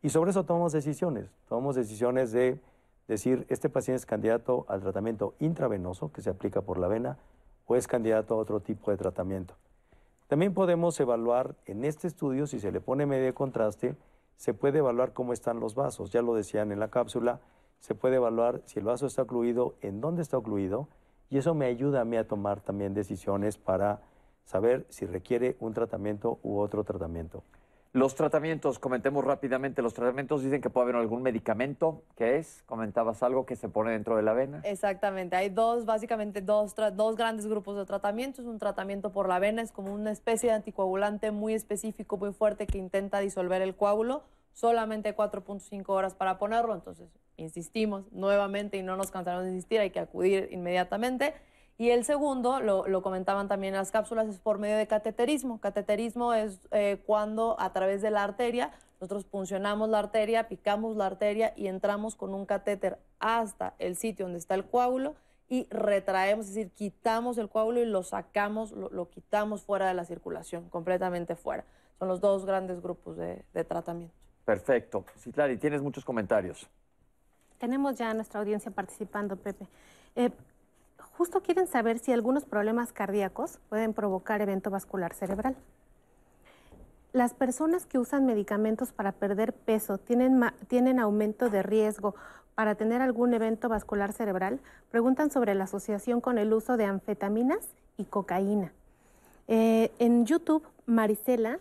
Y sobre eso tomamos decisiones. Tomamos decisiones de decir, este paciente es candidato al tratamiento intravenoso, que se aplica por la vena, o es candidato a otro tipo de tratamiento. También podemos evaluar en este estudio, si se le pone medio de contraste, se puede evaluar cómo están los vasos. Ya lo decían en la cápsula, se puede evaluar si el vaso está ocluido, en dónde está ocluido, y eso me ayuda a mí a tomar también decisiones para saber si requiere un tratamiento u otro tratamiento. Los tratamientos, comentemos rápidamente, los tratamientos dicen que puede haber algún medicamento, ¿qué es? Comentabas algo que se pone dentro de la vena. Exactamente, hay dos, básicamente dos, dos grandes grupos de tratamientos. Un tratamiento por la vena es como una especie de anticoagulante muy específico, muy fuerte que intenta disolver el coágulo. Solamente 4.5 horas para ponerlo, entonces insistimos nuevamente y no nos cansaremos de insistir, hay que acudir inmediatamente. Y el segundo, lo, lo comentaban también las cápsulas, es por medio de cateterismo. Cateterismo es eh, cuando a través de la arteria nosotros puncionamos la arteria, picamos la arteria y entramos con un catéter hasta el sitio donde está el coágulo y retraemos, es decir, quitamos el coágulo y lo sacamos, lo, lo quitamos fuera de la circulación, completamente fuera. Son los dos grandes grupos de, de tratamiento. Perfecto. Citlali, tienes muchos comentarios. Tenemos ya a nuestra audiencia participando, Pepe. Eh, justo quieren saber si algunos problemas cardíacos pueden provocar evento vascular cerebral. Las personas que usan medicamentos para perder peso tienen, tienen aumento de riesgo para tener algún evento vascular cerebral. Preguntan sobre la asociación con el uso de anfetaminas y cocaína. Eh, en YouTube, Marisela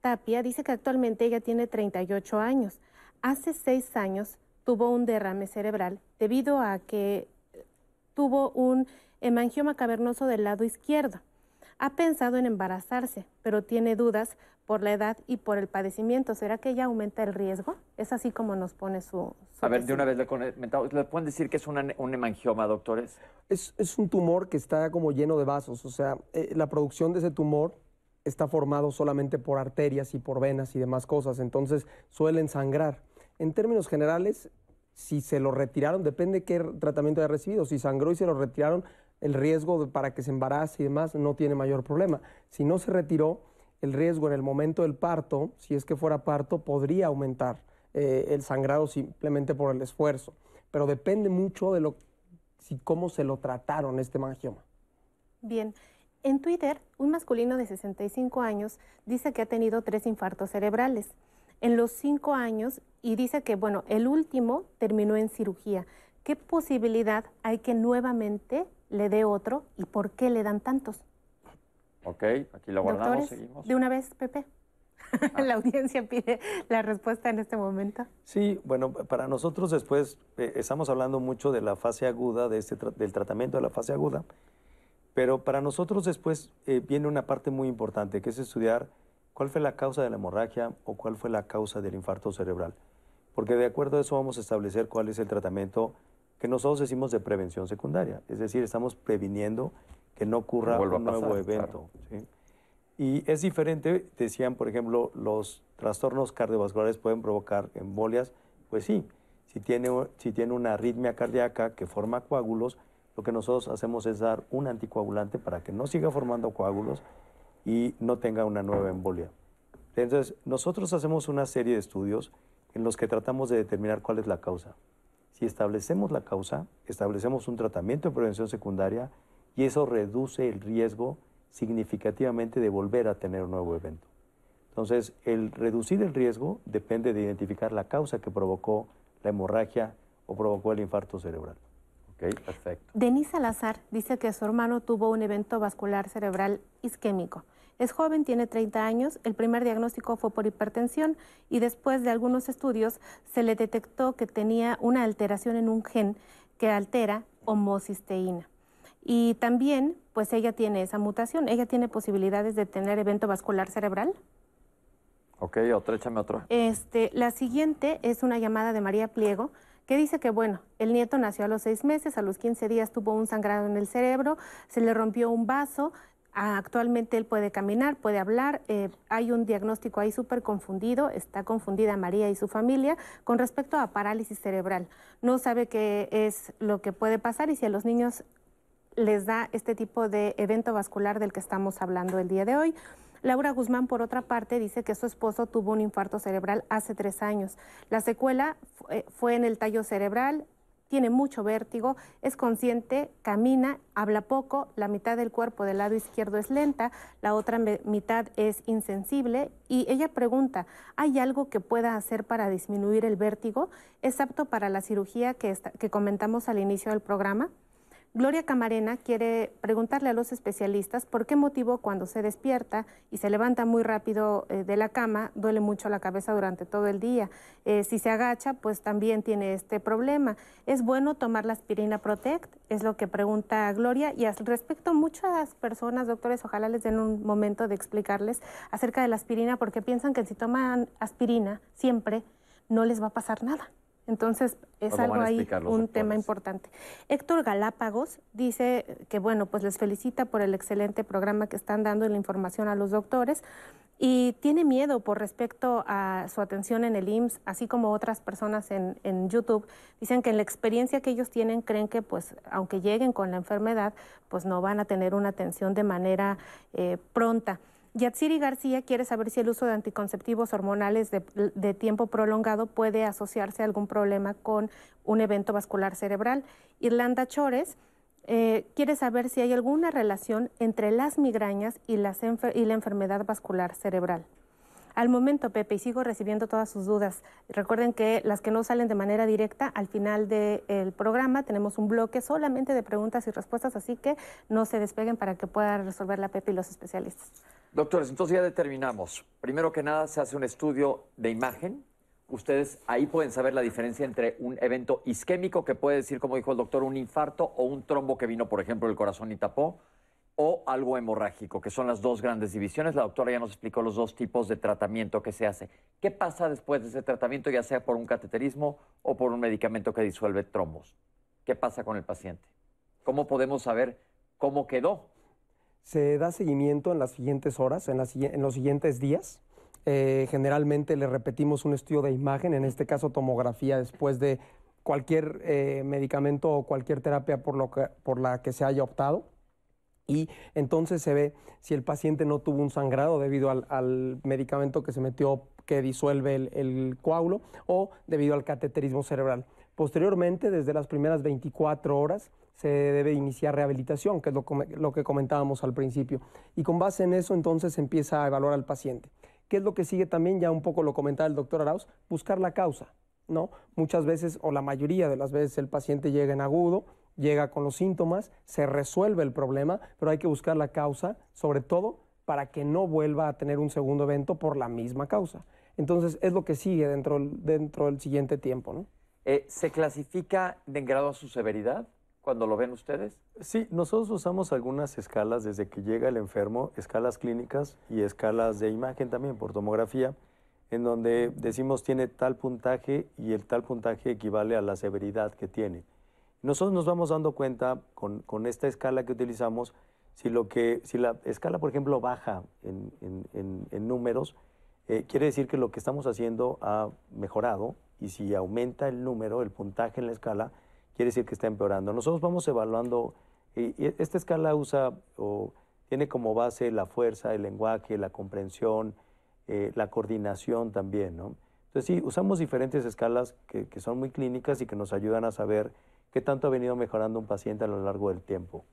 Tapia dice que actualmente ella tiene 38 años. Hace seis años tuvo un derrame cerebral debido a que tuvo un hemangioma cavernoso del lado izquierdo. Ha pensado en embarazarse, pero tiene dudas por la edad y por el padecimiento. ¿Será que ella aumenta el riesgo? Es así como nos pone su... su A ver, de una vez le he comentado. ¿Le pueden decir que es una- un hemangioma, doctores? Es, es un tumor que está como lleno de vasos, o sea, eh, la producción de ese tumor está formado solamente por arterias y por venas y demás cosas, entonces suelen sangrar. En términos generales, si se lo retiraron, depende qué tratamiento haya recibido. Si sangró y se lo retiraron, el riesgo para que se embarace y demás no tiene mayor problema. Si no se retiró, el riesgo en el momento del parto, si es que fuera parto, podría aumentar eh, el sangrado simplemente por el esfuerzo. Pero depende mucho de lo, si, cómo se lo trataron este mangioma. Bien. En Twitter, un masculino de 65 años dice que ha tenido tres infartos cerebrales en los cinco años y dice que, bueno, el último terminó en cirugía. ¿Qué posibilidad hay que nuevamente le dé otro y por qué le dan tantos? Ok, aquí lo guardamos, Doctores, seguimos. de una vez, Pepe. la audiencia pide la respuesta en este momento. Sí, bueno, para nosotros después eh, estamos hablando mucho de la fase aguda, de este del tratamiento de la fase aguda, pero para nosotros después eh, viene una parte muy importante, que es estudiar cuál fue la causa de la hemorragia o cuál fue la causa del infarto cerebral. Porque de acuerdo a eso vamos a establecer cuál es el tratamiento que nosotros decimos de prevención secundaria. Es decir, estamos previniendo que no ocurra un nuevo evento. Y es diferente, decían, por ejemplo, los trastornos cardiovasculares pueden provocar embolias. Pues sí, si tiene, si tiene una arritmia cardíaca que forma coágulos, lo que nosotros hacemos es dar un anticoagulante para que no siga formando coágulos y no tenga una nueva embolia. Entonces, nosotros hacemos una serie de estudios en los que tratamos de determinar cuál es la causa. Si establecemos la causa, establecemos un tratamiento de prevención secundaria y eso reduce el riesgo significativamente de volver a tener un nuevo evento. Entonces, el reducir el riesgo depende de identificar la causa que provocó la hemorragia o provocó el infarto cerebral. Ok, perfecto. Denise Salazar dice que su hermano tuvo un evento vascular cerebral isquémico. Es joven, tiene 30 años, el primer diagnóstico fue por hipertensión y después de algunos estudios se le detectó que tenía una alteración en un gen que altera homocisteína. Y también, pues ella tiene esa mutación, ella tiene posibilidades de tener evento vascular cerebral. Ok, otra, échame otra. Este, la siguiente es una llamada de María Pliego que dice que, bueno, el nieto nació a los seis meses, a los 15 días tuvo un sangrado en el cerebro, se le rompió un vaso, Actualmente él puede caminar, puede hablar. Eh, hay un diagnóstico ahí súper confundido. Está confundida María y su familia con respecto a parálisis cerebral. No sabe qué es lo que puede pasar y si a los niños les da este tipo de evento vascular del que estamos hablando el día de hoy. Laura Guzmán, por otra parte, dice que su esposo tuvo un infarto cerebral hace tres años. La secuela fue en el tallo cerebral, tiene mucho vértigo, es consciente, camina, habla poco, la mitad del cuerpo del lado izquierdo es lenta, la otra mitad es insensible y ella pregunta, ¿hay algo que pueda hacer para disminuir el vértigo? ¿Es apto para la cirugía que, que comentamos al inicio del programa? Gloria Camarena quiere preguntarle a los especialistas por qué motivo cuando se despierta y se levanta muy rápido eh, de la cama duele mucho la cabeza durante todo el día. Eh, si se agacha, pues también tiene este problema. ¿Es bueno tomar la aspirina Protect? Es lo que pregunta Gloria. Y al respecto, muchas personas, doctores, ojalá les den un momento de explicarles acerca de la aspirina porque piensan que si toman aspirina siempre no les va a pasar nada. Entonces, es algo ahí, un tema importante. Héctor Galápagos dice que, bueno, pues les felicita por el excelente programa que están dando la información a los doctores y tiene miedo por respecto a su atención en el IMSS, así como otras personas en, en, YouTube, dicen que en la experiencia que ellos tienen creen que pues aunque lleguen con la enfermedad, pues no van a tener una atención de manera eh, pronta. Yatsiri García quiere saber si el uso de anticonceptivos hormonales de, tiempo prolongado puede asociarse a algún problema con un evento vascular cerebral. Irlanda Chores eh, quiere saber si hay alguna relación entre las migrañas y, la enfermedad vascular cerebral. Al momento, Pepe, y sigo recibiendo todas sus dudas. Recuerden que las que no salen de manera directa, al final del programa tenemos un bloque solamente de preguntas y respuestas, así que no se despeguen para que pueda resolver la Pepe y los especialistas. Doctores, entonces ya determinamos. Primero que nada, se hace un estudio de imagen. Ustedes ahí pueden saber la diferencia entre un evento isquémico, que puede decir, como dijo el doctor, un infarto o un trombo que vino, por ejemplo, del corazón y tapó, o algo hemorrágico, que son las dos grandes divisiones. La doctora ya nos explicó los dos tipos de tratamiento que se hace. ¿Qué pasa después de ese tratamiento, ya sea por un cateterismo o por un medicamento que disuelve trombos? ¿Qué pasa con el paciente? ¿Cómo podemos saber cómo quedó? Se da seguimiento en las siguientes horas, en, los siguientes días. Eh, generalmente le repetimos un estudio de imagen, en este caso tomografía, después de cualquier eh, medicamento o cualquier terapia por, la que se haya optado. Y entonces se ve si el paciente no tuvo un sangrado debido al, medicamento que se metió que disuelve el, el coágulo o debido al cateterismo cerebral. Posteriormente, desde las primeras 24 horas, se debe iniciar rehabilitación, que es lo, que comentábamos al principio. Y con base en eso, entonces se empieza a evaluar al paciente. ¿Qué es lo que sigue también? Ya un poco lo comentaba el doctor Arauz, buscar la causa. ¿no? Muchas veces, o la mayoría de las veces, el paciente llega en agudo, llega con los síntomas, se resuelve el problema, pero hay que buscar la causa, sobre todo para que no vuelva a tener un segundo evento por la misma causa. Entonces es lo que sigue dentro, dentro del siguiente tiempo. ¿no? Eh, ¿Se clasifica en grado a su severidad cuando lo ven ustedes? Sí, nosotros usamos algunas escalas desde que llega el enfermo, escalas clínicas y escalas de imagen también por tomografía, en donde decimos tiene tal puntaje y el tal puntaje equivale a la severidad que tiene. Nosotros nos vamos dando cuenta con, con esta escala que utilizamos, si, lo que, si la escala, por ejemplo, baja en, en, números, eh, quiere decir que lo que estamos haciendo ha mejorado y si aumenta el número, el puntaje en la escala, quiere decir que está empeorando. Nosotros vamos evaluando, y esta escala usa o tiene como base la fuerza, el lenguaje, la comprensión, eh, la coordinación también, ¿no? Entonces sí, usamos diferentes escalas que, son muy clínicas y que nos ayudan a saber qué tanto ha venido mejorando un paciente a lo largo del tiempo.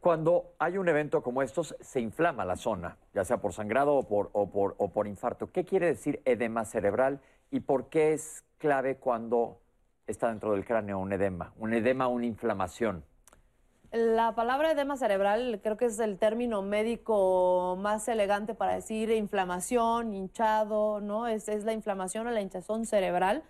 Cuando hay un evento como estos, se inflama la zona, ya sea por sangrado o por infarto. ¿Qué quiere decir edema cerebral y por qué es clave cuando está dentro del cráneo un edema? Un edema, una inflamación. La palabra edema cerebral creo que es el término médico más elegante para decir inflamación, hinchado, ¿no? Es, es la inflamación o la hinchazón cerebral.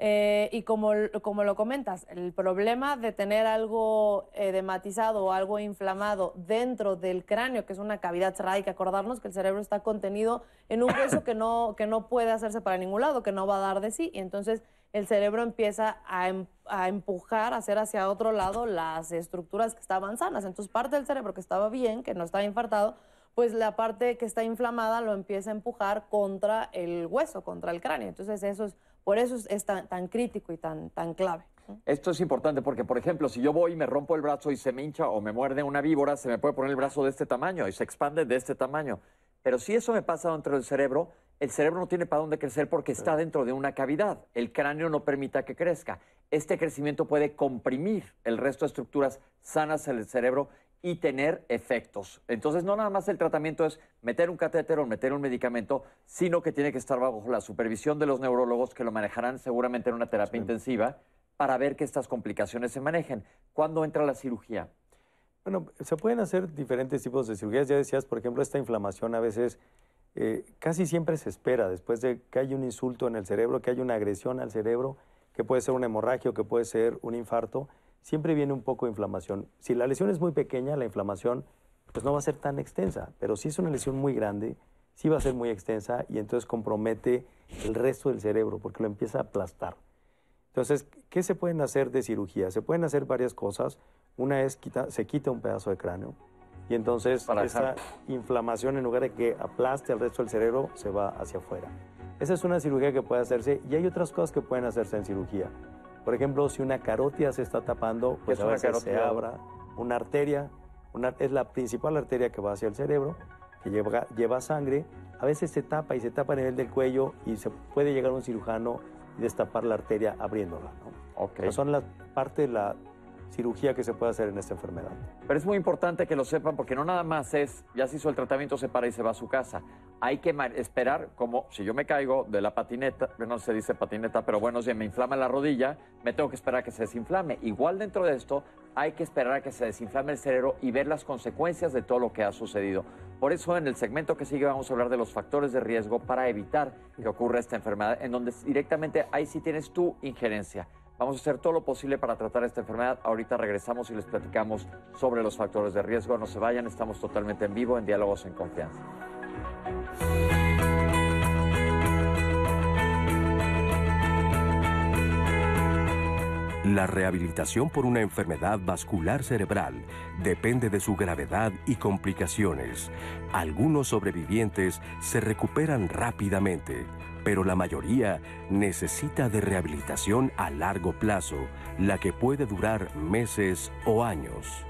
Eh, y como, como lo comentas, el problema de tener algo edematizado o algo inflamado dentro del cráneo, que es una cavidad cerrada, hay que acordarnos que el cerebro está contenido en un hueso que no, que no puede hacerse para ningún lado, que no va a dar de sí. Y entonces el cerebro empieza a, em, a empujar, a hacer hacia otro lado las estructuras que estaban sanas. Entonces parte del cerebro que estaba bien, que no estaba infartado, pues la parte que está inflamada lo empieza a empujar contra el hueso, contra el cráneo. Entonces eso es por eso es, tan, crítico y tan, tan clave. Esto es importante porque, por ejemplo, si yo voy y me rompo el brazo y se me hincha o me muerde una víbora, se me puede poner el brazo de este tamaño y se expande de este tamaño. Pero si eso me pasa dentro del cerebro, el cerebro no tiene para dónde crecer porque está dentro de una cavidad. El cráneo no permita que crezca. Este crecimiento puede comprimir el resto de estructuras sanas en el cerebro y tener efectos. Entonces, no nada más el tratamiento es meter un catéter o meter un medicamento, sino que tiene que estar bajo la supervisión de los neurólogos que lo manejarán seguramente en una terapia intensiva para ver que estas complicaciones se manejen. ¿Cuándo entra la cirugía? Bueno, se pueden hacer diferentes tipos de cirugías. Ya decías, por ejemplo, esta inflamación a veces eh, casi siempre se espera después de que hay un insulto en el cerebro, que hay una agresión al cerebro, que puede ser una hemorragia o que puede ser un infarto siempre viene un poco de inflamación. Si la lesión es muy pequeña, la inflamación pues no va a ser tan extensa, pero si es una lesión muy grande, sí va a ser muy extensa y entonces compromete el resto del cerebro porque lo empieza a aplastar. Entonces, ¿qué se pueden hacer de cirugía? Se pueden hacer varias cosas. Una es quita, se quita un pedazo de cráneo y entonces Para esa inflamación en lugar de que aplaste el resto del cerebro se va hacia afuera. Esa es una cirugía que puede hacerse y hay otras cosas que pueden hacerse en cirugía. Por ejemplo, si una carótida se está tapando, pues a veces se abra una arteria, una, es la principal arteria que va hacia el cerebro, que lleva, lleva sangre, a veces se tapa y se tapa a nivel del cuello y se puede llegar un cirujano y destapar la arteria abriéndola. ¿no? Okay. son la parte de la cirugía que se puede hacer en esta enfermedad. Pero es muy importante que lo sepan porque no nada más es, ya se hizo el tratamiento, se para y se va a su casa. Hay que esperar, como si yo me caigo de la patineta, no se dice patineta, pero bueno, si me inflama la rodilla, me tengo que esperar a que se desinflame. Igual dentro de esto, hay que esperar a que se desinflame el cerebro y ver las consecuencias de todo lo que ha sucedido. Por eso en el segmento que sigue vamos a hablar de los factores de riesgo para evitar que ocurra esta enfermedad, en donde directamente ahí sí tienes tu injerencia. Vamos a hacer todo lo posible para tratar esta enfermedad. Ahorita regresamos y les platicamos sobre los factores de riesgo. No se vayan, estamos totalmente en vivo en Diálogos en Confianza. La rehabilitación por una enfermedad vascular cerebral depende de su gravedad y complicaciones. Algunos sobrevivientes se recuperan rápidamente pero la mayoría necesita de rehabilitación a largo plazo, la que puede durar meses o años.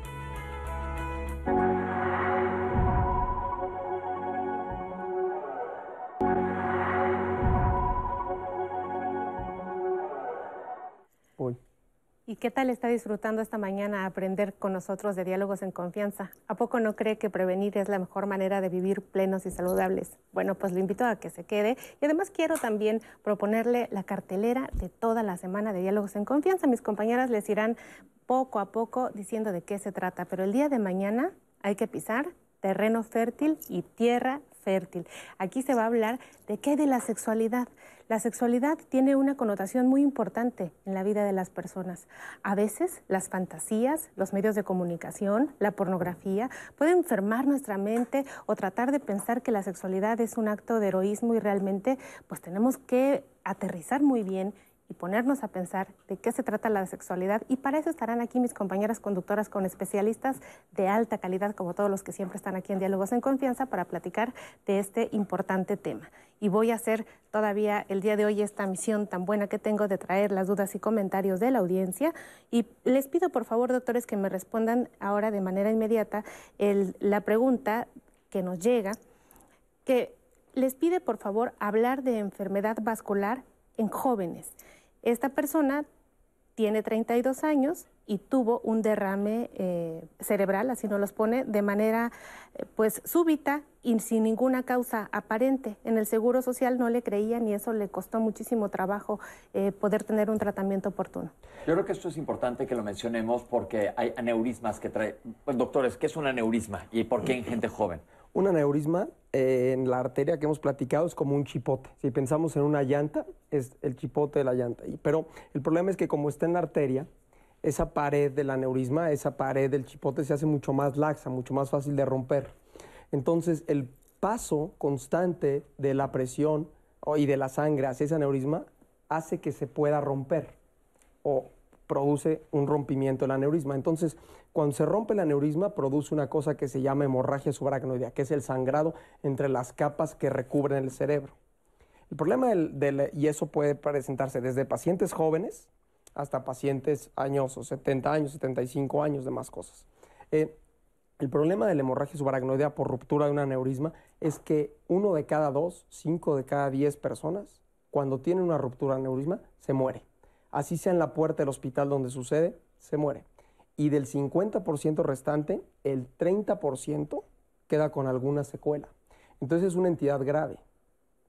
¿Y qué tal está disfrutando esta mañana aprender con nosotros de diálogos en confianza? ¿A poco no cree que prevenir es la mejor manera de vivir plenos y saludables? Bueno, pues lo invito a que se quede. Y además quiero también proponerle la cartelera de toda la semana de diálogos en confianza. Mis compañeras les irán poco a poco diciendo de qué se trata, pero el día de mañana hay que pisar terreno fértil y tierra Aquí se va a hablar de qué de la sexualidad. La sexualidad tiene una connotación muy importante en la vida de las personas. A veces las fantasías, los medios de comunicación, la pornografía pueden enfermar nuestra mente o tratar de pensar que la sexualidad es un acto de heroísmo y realmente pues tenemos que aterrizar muy bien y ponernos a pensar de qué se trata la sexualidad. Y para eso estarán aquí mis compañeras conductoras con especialistas de alta calidad, como todos los que siempre están aquí en Diálogos en Confianza, para platicar de este importante tema. Y voy a hacer todavía el día de hoy esta misión tan buena que tengo de traer las dudas y comentarios de la audiencia. Y les pido, por favor, doctores, que me respondan ahora de manera inmediata la pregunta que nos llega, que les pide, por favor, hablar de enfermedad vascular en jóvenes. Esta persona tiene 32 años y tuvo un derrame eh, cerebral, así nos los pone, de manera eh, pues súbita y sin ninguna causa aparente. En el Seguro Social no le creían y eso le costó muchísimo trabajo eh, poder tener un tratamiento oportuno. Yo creo que esto es importante que lo mencionemos porque hay aneurismas que trae... Pues doctores, ¿qué es un aneurisma y por qué en gente joven? Un aneurisma en la arteria que hemos platicado es como un chipote. Si pensamos en una llanta, es el chipote de la llanta. Pero el problema es que como está en la arteria, esa pared del aneurisma, esa pared del chipote se hace mucho más laxa, mucho más fácil de romper. Entonces, el paso constante de la presión y de la sangre hacia ese aneurisma hace que se pueda romper produce un rompimiento del aneurisma. Entonces, cuando se rompe el aneurisma, produce una cosa que se llama hemorragia subaracnoidea, que es el sangrado entre las capas que recubren el cerebro. El problema del, y eso puede presentarse desde pacientes jóvenes hasta pacientes añosos, 70 años, 75 años, demás cosas. Eh, el problema de la hemorragia subaracnoidea por ruptura de un aneurisma es que uno de cada dos, cinco de cada diez personas, cuando tienen una ruptura de aneurisma, se muere. Así sea en la puerta del hospital donde sucede, se muere. Y del 50% restante, el 30% queda con alguna secuela. Entonces es una entidad grave.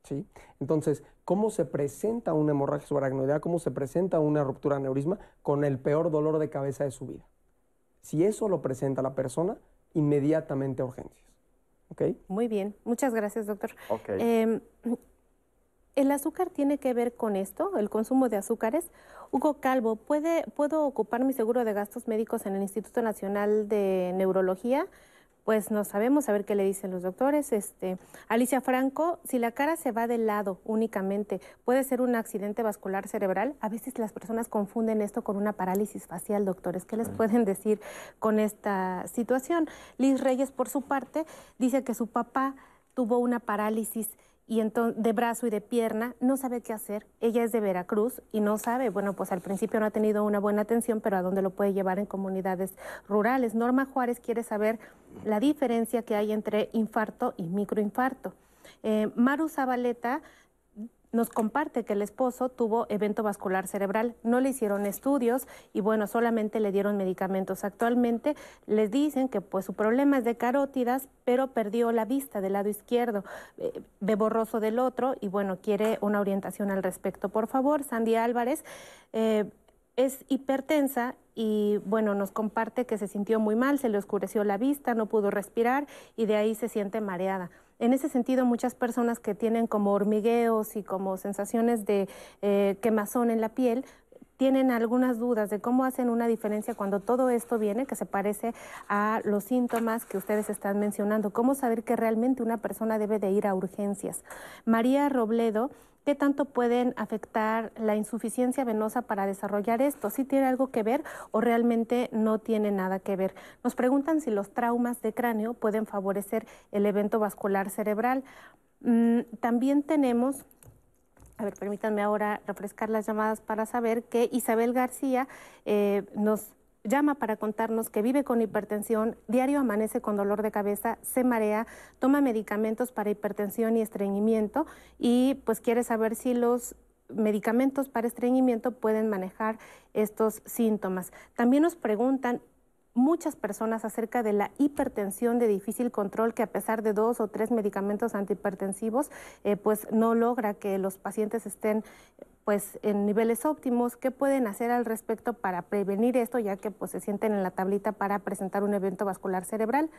¿sí? Entonces, ¿cómo se presenta una hemorragia subaracnoidea? ¿Cómo se presenta una ruptura de aneurisma? Con el peor dolor de cabeza de su vida. Si eso lo presenta la persona, inmediatamente a urgencias. Muy bien, muchas gracias, doctor. Em, ¿El azúcar tiene que ver con esto, el consumo de azúcares? Hugo Calvo, ¿puede, ¿puedo ocupar mi seguro de gastos médicos en el Instituto Nacional de Neurología? pues no sabemos, a ver qué le dicen los doctores. Este, Alicia Franco, si la cara se va de lado únicamente, ¿puede ser un accidente vascular cerebral? A veces las personas confunden esto con una parálisis facial, doctores. ¿Qué les pueden decir con esta situación? Liz Reyes, por su parte, dice que su papá tuvo una parálisis y de brazo y de pierna, no sabe qué hacer. Ella es de Veracruz y no sabe, bueno, pues al principio no ha tenido una buena atención, pero a dónde lo puede llevar en comunidades rurales. Norma Juárez quiere saber la diferencia que hay entre infarto y microinfarto. Eh, Maru Zabaleta nos comparte que el esposo tuvo evento vascular cerebral, no le hicieron estudios y bueno, solamente le dieron medicamentos. Actualmente les dicen que pues su problema es de carótidas, pero perdió la vista del lado izquierdo, eh, ve borroso del otro y bueno, quiere una orientación al respecto. Por favor, Sandy Álvarez, eh, es hipertensa y bueno, nos comparte que se sintió muy mal, se le oscureció la vista, no pudo respirar y de ahí se siente mareada. En ese sentido, muchas personas que tienen como hormigueos y como sensaciones de eh, quemazón en la piel, tienen algunas dudas de cómo hacen una diferencia cuando todo esto viene, que se parece a los síntomas que ustedes están mencionando. ¿Cómo saber que realmente una persona debe de ir a urgencias? María Robledo ¿Qué tanto pueden afectar la insuficiencia venosa para desarrollar esto? ¿Sí tiene algo que ver o realmente no tiene nada que ver? Nos preguntan si los traumas de cráneo pueden favorecer el evento vascular cerebral. Mm, también tenemos a ver, permítanme ahora refrescar las llamadas para saber que Isabel García eh, nos llama para contarnos que vive con hipertensión, diario amanece con dolor de cabeza, se marea, toma medicamentos para hipertensión y estreñimiento y pues quiere saber si los medicamentos para estreñimiento pueden manejar estos síntomas. También nos preguntan muchas personas acerca de la hipertensión de difícil control que a pesar de dos o tres medicamentos antihipertensivos, eh, pues no logra que los pacientes estén pues en niveles óptimos, ¿qué pueden hacer al respecto para prevenir esto, ya que pues se sienten en la tablita para presentar un evento vascular cerebral?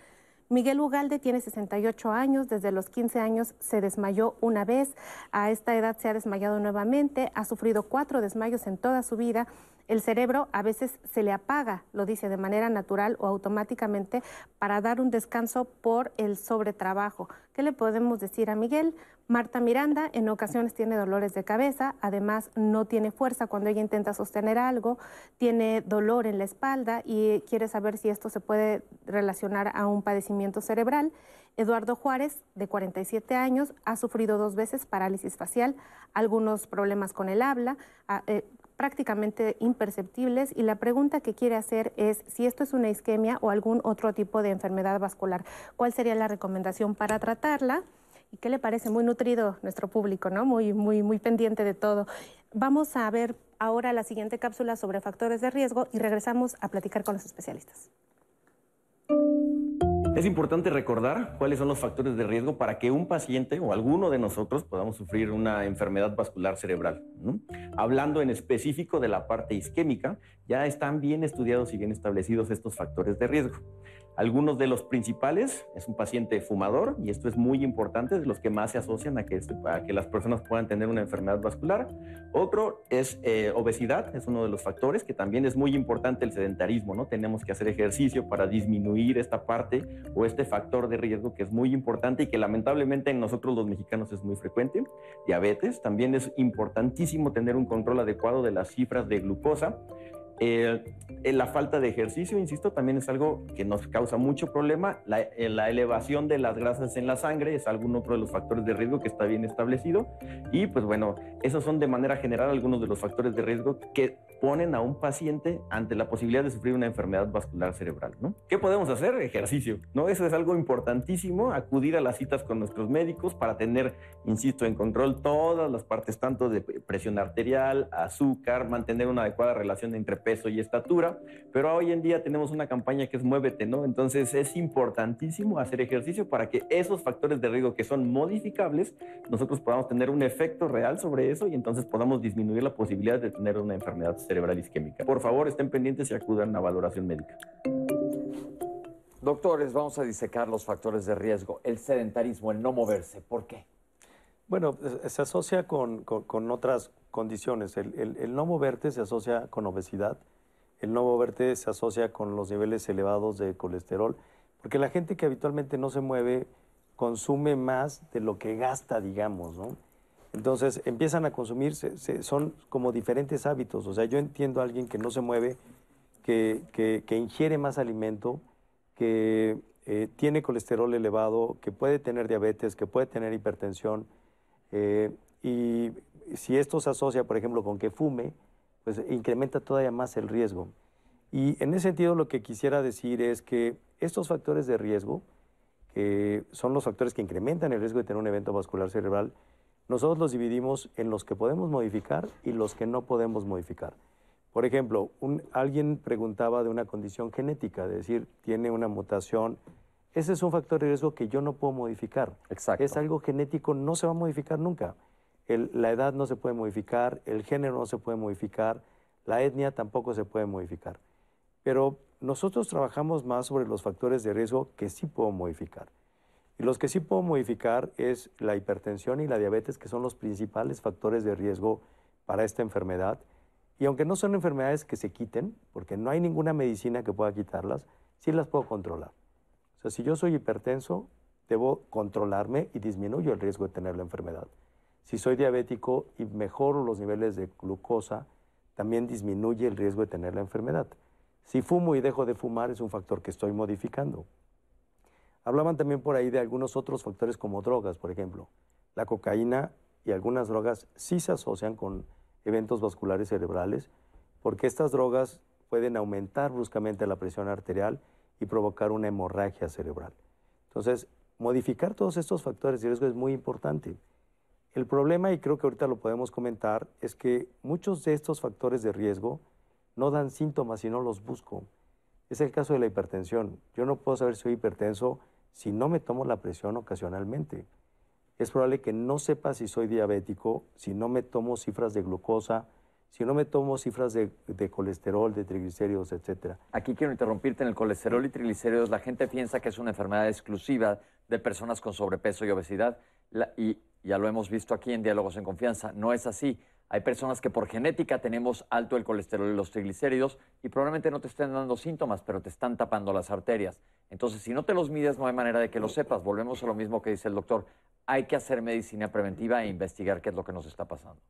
Miguel Ugalde tiene 68 años, desde los 15 años se desmayó una vez, a esta edad se ha desmayado nuevamente, ha sufrido cuatro desmayos en toda su vida. El cerebro a veces se le apaga, lo dice de manera natural o automáticamente, para dar un descanso por el sobretrabajo. ¿Qué le podemos decir a Miguel? Marta Miranda en ocasiones tiene dolores de cabeza, además no tiene fuerza cuando ella intenta sostener algo, tiene dolor en la espalda y quiere saber si esto se puede relacionar a un padecimiento cerebral. Eduardo Juárez, de 47 años, ha sufrido dos veces parálisis facial, algunos problemas con el habla, ah, eh, prácticamente imperceptibles y la pregunta que quiere hacer es si esto es una isquemia o algún otro tipo de enfermedad vascular. ¿Cuál sería la recomendación para tratarla? ¿Y qué le parece? Muy nutrido nuestro público, ¿no? Muy, muy, muy pendiente de todo. Vamos a ver ahora la siguiente cápsula sobre factores de riesgo y regresamos a platicar con los especialistas. Es importante recordar cuáles son los factores de riesgo para que un paciente o alguno de nosotros podamos sufrir una enfermedad vascular cerebral. Hablando en específico de la parte isquémica, ya están bien estudiados y bien establecidos estos factores de riesgo. Algunos de los principales es un paciente fumador, y esto es muy importante, de los que más se asocian a que, este, que las personas puedan tener una enfermedad vascular. Otro es eh, obesidad, es uno de los factores, que también es muy importante el sedentarismo, ¿no? Tenemos que hacer ejercicio para disminuir esta parte o este factor de riesgo que es muy importante y que lamentablemente en nosotros los mexicanos es muy frecuente. Diabetes, también es importantísimo tener un control adecuado de las cifras de glucosa. Eh, la falta de ejercicio, insisto, también es algo que nos causa mucho problema. La, eh, la, elevación de las grasas en la sangre es algún otro de los factores de riesgo que está bien establecido. Y pues bueno, esos son de manera general algunos de los factores de riesgo que ponen a un paciente ante la posibilidad de sufrir una enfermedad vascular cerebral. ¿no? ¿Qué podemos hacer? Ejercicio. ¿no? Eso es algo importantísimo, acudir a las citas con nuestros médicos para tener, insisto, en control todas las partes, tanto de presión arterial, azúcar, mantener una adecuada relación entre peso y estatura. Pero hoy en día tenemos una campaña que es Muévete, ¿no? Entonces es importantísimo hacer ejercicio para que esos factores de riesgo que son modificables, nosotros podamos tener un efecto real sobre eso y entonces podamos disminuir la posibilidad de tener una enfermedad cerebral cerebral isquémica. Por favor, estén pendientes y acudan a valoración médica. Doctores, vamos a disecar los factores de riesgo. El sedentarismo, el no moverse, ¿por qué? Bueno, se asocia con, otras condiciones. El, el, no moverte se asocia con obesidad, el no moverte se asocia con los niveles elevados de colesterol, porque la gente que habitualmente no se mueve consume más de lo que gasta, digamos, ¿no? Entonces empiezan a consumir, son como diferentes hábitos. O sea, yo entiendo a alguien que no se mueve, que, que, ingiere más alimento, que eh, tiene colesterol elevado, que puede tener diabetes, que puede tener hipertensión. Eh, y si esto se asocia, por ejemplo, con que fume, pues incrementa todavía más el riesgo. Y en ese sentido lo que quisiera decir es que estos factores de riesgo, que son los factores que incrementan el riesgo de tener un evento vascular cerebral, nosotros los dividimos en los que podemos modificar y los que no podemos modificar. Por ejemplo, alguien preguntaba de una condición genética, es decir, tiene una mutación. Ese es un factor de riesgo que yo no puedo modificar. Exacto. Es algo genético, no se va a modificar nunca. la edad no se puede modificar, el género no se puede modificar, la etnia tampoco se puede modificar. Pero nosotros trabajamos más sobre los factores de riesgo que sí puedo modificar. Y los que sí puedo modificar es la hipertensión y la diabetes, que son los principales factores de riesgo para esta enfermedad. Y aunque no son enfermedades que se quiten, porque no hay ninguna medicina que pueda quitarlas, sí las puedo controlar. O sea, si yo soy hipertenso, debo controlarme y disminuyo el riesgo de tener la enfermedad. Si soy diabético y mejoro los niveles de glucosa, también disminuye el riesgo de tener la enfermedad. Si fumo y dejo de fumar es un factor que estoy modificando. Hablaban también por ahí de algunos otros factores como drogas, por ejemplo. La cocaína y algunas drogas sí se asocian con eventos vasculares cerebrales porque estas drogas pueden aumentar bruscamente la presión arterial y provocar una hemorragia cerebral. Entonces, modificar todos estos factores de riesgo es muy importante. El problema, y creo que ahorita lo podemos comentar, es que muchos de estos factores de riesgo no dan síntomas y no los busco. Es el caso de la hipertensión. Yo no puedo saber si soy hipertenso si no me tomo la presión ocasionalmente. Es probable que no sepa si soy diabético si no me tomo cifras de glucosa, si no me tomo cifras de, colesterol, de triglicéridos, etcétera. Aquí quiero interrumpirte en el colesterol y triglicéridos. La gente piensa que es una enfermedad exclusiva de personas con sobrepeso y obesidad. Y ya lo hemos visto aquí en Diálogos en Confianza. No es así. Hay personas que por genética tenemos alto el colesterol y los triglicéridos y probablemente no te estén dando síntomas, pero te están tapando las arterias. Entonces, si no te los mides, no hay manera de que lo sepas. Volvemos a lo mismo que dice el doctor. Hay que hacer medicina preventiva e investigar qué es lo que nos está pasando.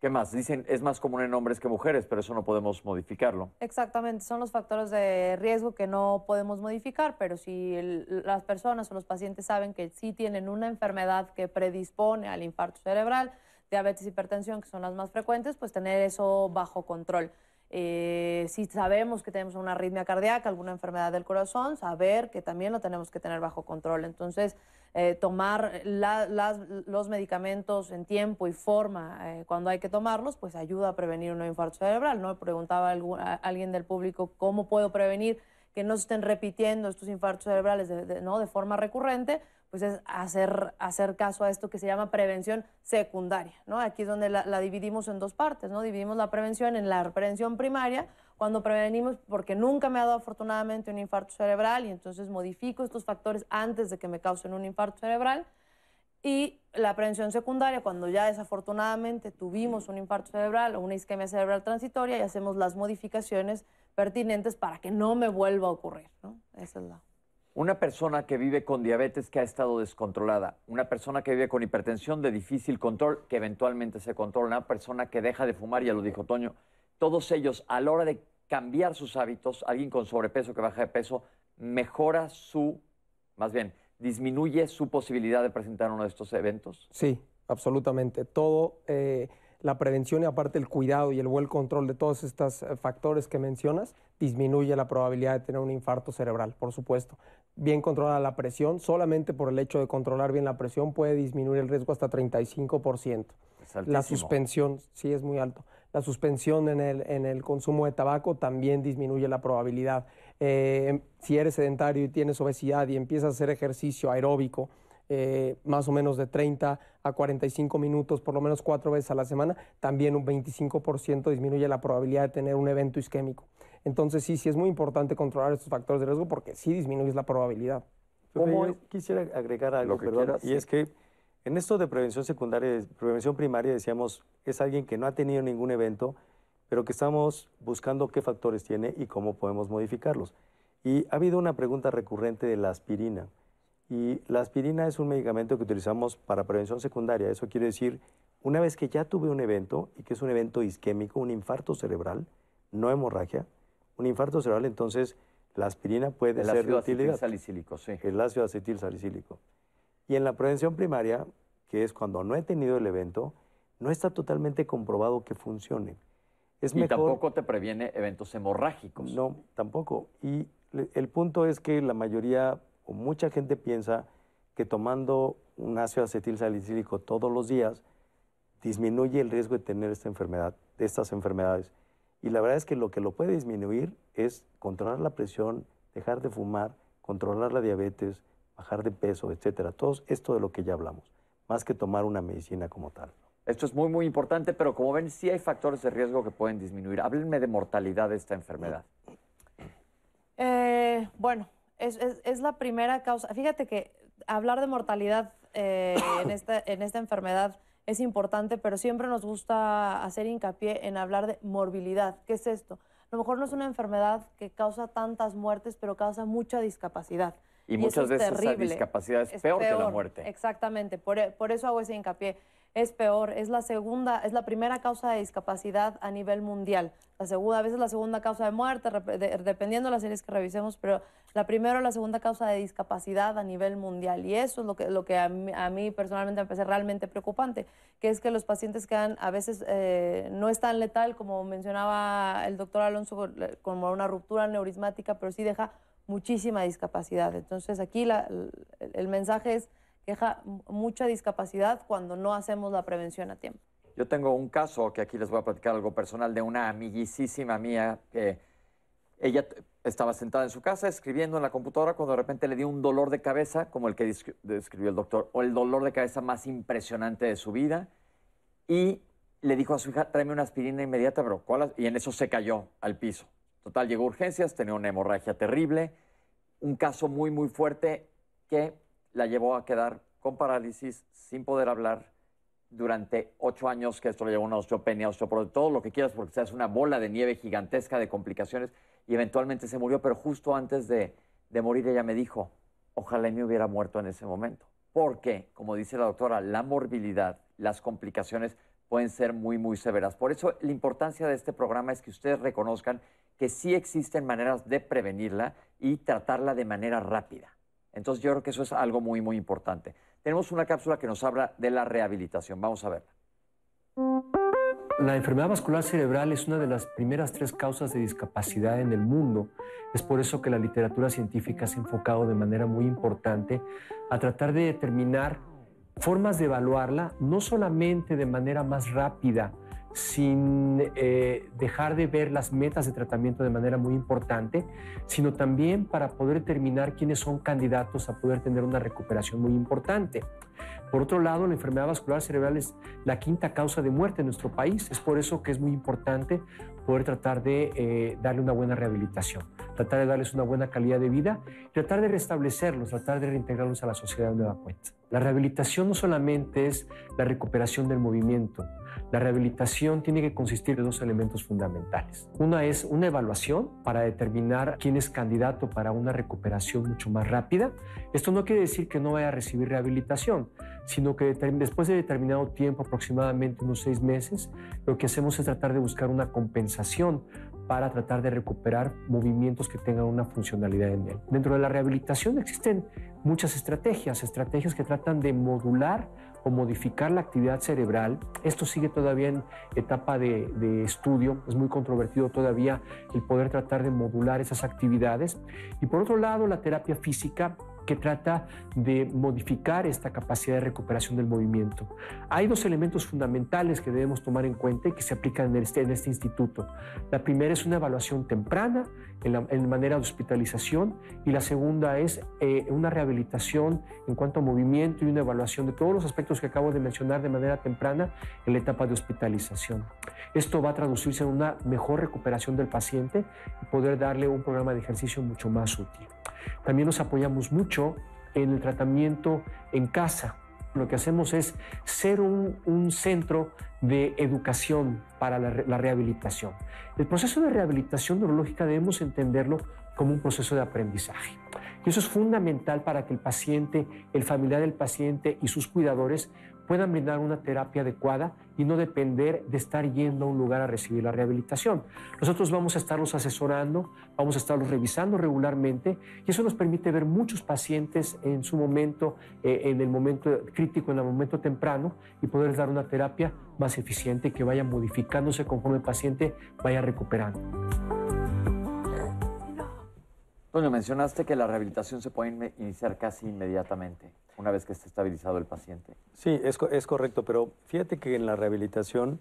¿Qué más? Dicen, es más común en hombres que mujeres, pero eso no podemos modificarlo. Exactamente, son los factores de riesgo que no podemos modificar, pero si el- las personas o los pacientes saben que sí tienen una enfermedad que predispone al infarto cerebral, diabetes, hipertensión, que son las más frecuentes, pues tener eso bajo control. Eh, si sabemos que tenemos una arritmia cardíaca, alguna enfermedad del corazón, saber que también lo tenemos que tener bajo control. Entonces, eh, tomar la- los medicamentos en tiempo y forma eh, cuando hay que tomarlos, pues ayuda a prevenir un infarto cerebral. ¿no? Preguntaba algún- alguien del público cómo puedo prevenir que no se estén repitiendo estos infartos cerebrales ¿no? de forma recurrente, pues es hacer, hacer caso a esto que se llama prevención secundaria. ¿no? Aquí es donde la, la dividimos en dos partes. ¿no? Dividimos la prevención en la prevención primaria, cuando prevenimos, porque nunca me ha dado afortunadamente un infarto cerebral y entonces modifico estos factores antes de que me causen un infarto cerebral. Y la prevención secundaria, cuando ya desafortunadamente tuvimos un infarto cerebral o una isquemia cerebral transitoria y hacemos las modificaciones pertinentes para que no me vuelva a ocurrir. ¿no? Esa es la... Una persona que vive con diabetes que ha estado descontrolada, una persona que vive con hipertensión de difícil control que eventualmente se controla, una persona que deja de fumar, ya lo dijo Toño, todos ellos a la hora de cambiar sus hábitos, alguien con sobrepeso que baja de peso, mejora su, más bien, disminuye su posibilidad de presentar uno de estos eventos. Sí, absolutamente. Todo, eh, la prevención y aparte el cuidado y el buen control de todos estos eh, factores que mencionas, disminuye la probabilidad de tener un infarto cerebral, por supuesto. Bien controlada la presión, solamente por el hecho de controlar bien la presión puede disminuir el riesgo hasta 35%. Es La suspensión, sí es muy alto. La suspensión en el, en el consumo de tabaco también disminuye la probabilidad. Eh, si eres sedentario y tienes obesidad y empiezas a hacer ejercicio aeróbico, eh, más o menos de 30 a 45 minutos, por lo menos cuatro veces a la semana, también un 25% disminuye la probabilidad de tener un evento isquémico. Entonces sí, sí es muy importante controlar estos factores de riesgo porque sí disminuyes la probabilidad. Quisiera agregar algo, que perdón, quieras, y sí. es que en esto de prevención secundaria, prevención primaria, decíamos, es alguien que no ha tenido ningún evento, pero que estamos buscando qué factores tiene y cómo podemos modificarlos. Y ha habido una pregunta recurrente de la aspirina. Y la aspirina es un medicamento que utilizamos para prevención secundaria. Eso quiere decir, una vez que ya tuve un evento, y que es un evento isquémico, un infarto cerebral, no hemorragia, un infarto cerebral, entonces la aspirina puede El ser de ácido utilidad acetilsalicílico, sí. el ácido acetil salicílico. Y en la prevención primaria, que es cuando no he tenido el evento, no está totalmente comprobado que funcione. Es Y mejor. tampoco te previene eventos hemorrágicos. No, tampoco. Y el punto es que la mayoría o mucha gente piensa que tomando un ácido acetil salicílico todos los días disminuye el riesgo de tener esta enfermedad, de estas enfermedades. Y la verdad es que lo que lo puede disminuir es controlar la presión, dejar de fumar, controlar la diabetes, bajar de peso, etcétera. Todo esto de lo que ya hablamos, más que tomar una medicina como tal. Esto es muy, muy importante, pero como ven, sí hay factores de riesgo que pueden disminuir. Háblenme de mortalidad de esta enfermedad. Eh, bueno, es, es- es la primera causa. Fíjate que hablar de mortalidad eh, en, esta, en esta enfermedad es importante, pero siempre nos gusta hacer hincapié en hablar de morbilidad. ¿Qué es esto? A lo mejor no es una enfermedad que causa tantas muertes, pero causa mucha discapacidad. Y, muchas es veces esa discapacidad es, peor, que la muerte. Exactamente, por, e- por eso hago ese hincapié. Es peor, es la segunda, es la primera causa de discapacidad a nivel mundial. La segunda, a veces la segunda causa de muerte, dependiendo de las series que revisemos, pero la primera o la segunda causa de discapacidad a nivel mundial. Y eso es lo que, lo que a, mí, a mí personalmente me parece realmente preocupante, que es que los pacientes quedan, a veces eh, no es tan letal, como mencionaba el doctor Alonso, como una ruptura neurismática, pero sí deja muchísima discapacidad. Entonces aquí la- el mensaje es que deja m- mucha discapacidad cuando no hacemos la prevención a tiempo. Yo tengo un caso que aquí les voy a platicar algo personal de una amiguísima mía que ella estaba sentada en su casa escribiendo en la computadora cuando de repente le dio un dolor de cabeza, como el que descri- describió el doctor, o el dolor de cabeza más impresionante de su vida. Y le dijo a su hija, tráeme una aspirina inmediata, pero ¿cuál? Y en eso se cayó al piso. Total, llegó a urgencias, tenía una hemorragia terrible, un caso muy, muy fuerte que la llevó a quedar con parálisis, sin poder hablar durante ocho años, que esto le llevó a una osteopenia, osteoporosis, todo lo que quieras, porque se hace una bola de nieve gigantesca de complicaciones y eventualmente se murió, pero justo antes de, de morir ella me dijo, ojalá me hubiera muerto en ese momento. Porque, como dice la doctora, la morbilidad, las complicaciones pueden ser muy, muy severas. Por eso la importancia de este programa es que ustedes reconozcan que sí existen maneras de prevenirla y tratarla de manera rápida. Entonces yo creo que eso es algo muy, muy importante. Tenemos una cápsula que nos habla de la rehabilitación. Vamos a verla. La enfermedad vascular cerebral es una de las primeras tres causas de discapacidad en el mundo. Es por eso que la literatura científica se ha enfocado de manera muy importante a tratar de determinar formas de evaluarla, no solamente de manera más rápida, sin eh, dejar de ver las metas de tratamiento de manera muy importante, sino también para poder determinar quiénes son candidatos a poder tener una recuperación muy importante. Por otro lado, la enfermedad vascular cerebral es la quinta causa de muerte en nuestro país. Es por eso que es muy importante poder tratar de eh, darle una buena rehabilitación, tratar de darles una buena calidad de vida, tratar de restablecerlos, tratar de reintegrarlos a la sociedad de nueva cuenta. La rehabilitación no solamente es la recuperación del movimiento, la rehabilitación tiene que consistir de dos elementos fundamentales. Una es una evaluación para determinar quién es candidato para una recuperación mucho más rápida. Esto no quiere decir que no vaya a recibir rehabilitación, sino que después de determinado tiempo, aproximadamente unos seis meses, lo que hacemos es tratar de buscar una compensación para tratar de recuperar movimientos que tengan una funcionalidad en él. Dentro de la rehabilitación existen muchas estrategias, estrategias que tratan de modular o modificar la actividad cerebral. Esto sigue todavía en etapa de, de, estudio, es muy controvertido todavía el poder tratar de modular esas actividades. Y por otro lado, la terapia física que trata de modificar esta capacidad de recuperación del movimiento. Hay dos elementos fundamentales que debemos tomar en cuenta y que se aplican en este, en este instituto. La primera es una evaluación temprana en, la, manera de hospitalización y la segunda es eh, una rehabilitación en cuanto a movimiento y una evaluación de todos los aspectos que acabo de mencionar de manera temprana en la etapa de hospitalización. Esto va a traducirse en una mejor recuperación del paciente y poder darle un programa de ejercicio mucho más útil. También nos apoyamos mucho en el tratamiento en casa. Lo que hacemos es ser un, un centro de educación para la, rehabilitación. El proceso de rehabilitación neurológica debemos entenderlo como un proceso de aprendizaje. Y eso es fundamental para que el paciente, el familiar del paciente y sus cuidadores puedan brindar una terapia adecuada y no depender de estar yendo a un lugar a recibir la rehabilitación. Nosotros vamos a estarlos asesorando, vamos a estarlos revisando regularmente y eso nos permite ver muchos pacientes en su momento, eh, en el momento crítico, en el momento temprano y poder dar una terapia más eficiente que vaya modificándose conforme el paciente vaya recuperando. Bueno, mencionaste que la rehabilitación se puede iniciar casi inmediatamente, una vez que esté estabilizado el paciente. Sí, es, es correcto, pero fíjate que en la rehabilitación,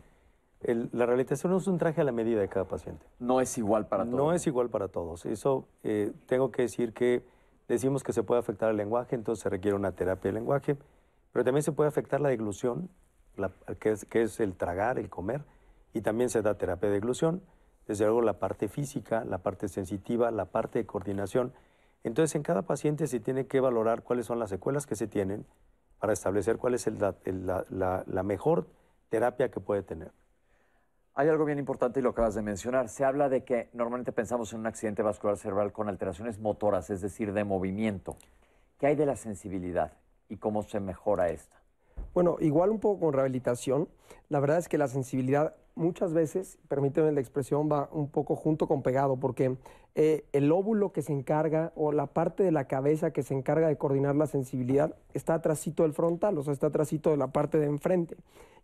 el, la rehabilitación no es un traje a la medida de cada paciente. No es igual para todos. No es igual para todos. Eso eh, tengo que decir que decimos que se puede afectar el lenguaje, entonces se requiere una terapia de lenguaje, pero también se puede afectar la deglución, la, que, es, que es el tragar, el comer, y también se da terapia de deglución desde luego la parte física, la parte sensitiva, la parte de coordinación. Entonces, en cada paciente se tiene que valorar cuáles son las secuelas que se tienen para establecer cuál es la, la, mejor terapia que puede tener. Hay algo bien importante y lo acabas de mencionar. Se habla de que normalmente pensamos en un accidente vascular cerebral con alteraciones motoras, es decir, de movimiento. ¿Qué hay de la sensibilidad y cómo se mejora esta? Bueno, igual un poco con rehabilitación. La verdad es que la sensibilidad muchas veces, permíteme la expresión, va un poco junto con pegado, porque eh, el óvulo que se encarga o la parte de la cabeza que se encarga de coordinar la sensibilidad está atrásito del frontal, o sea, está atrásito de la parte de enfrente.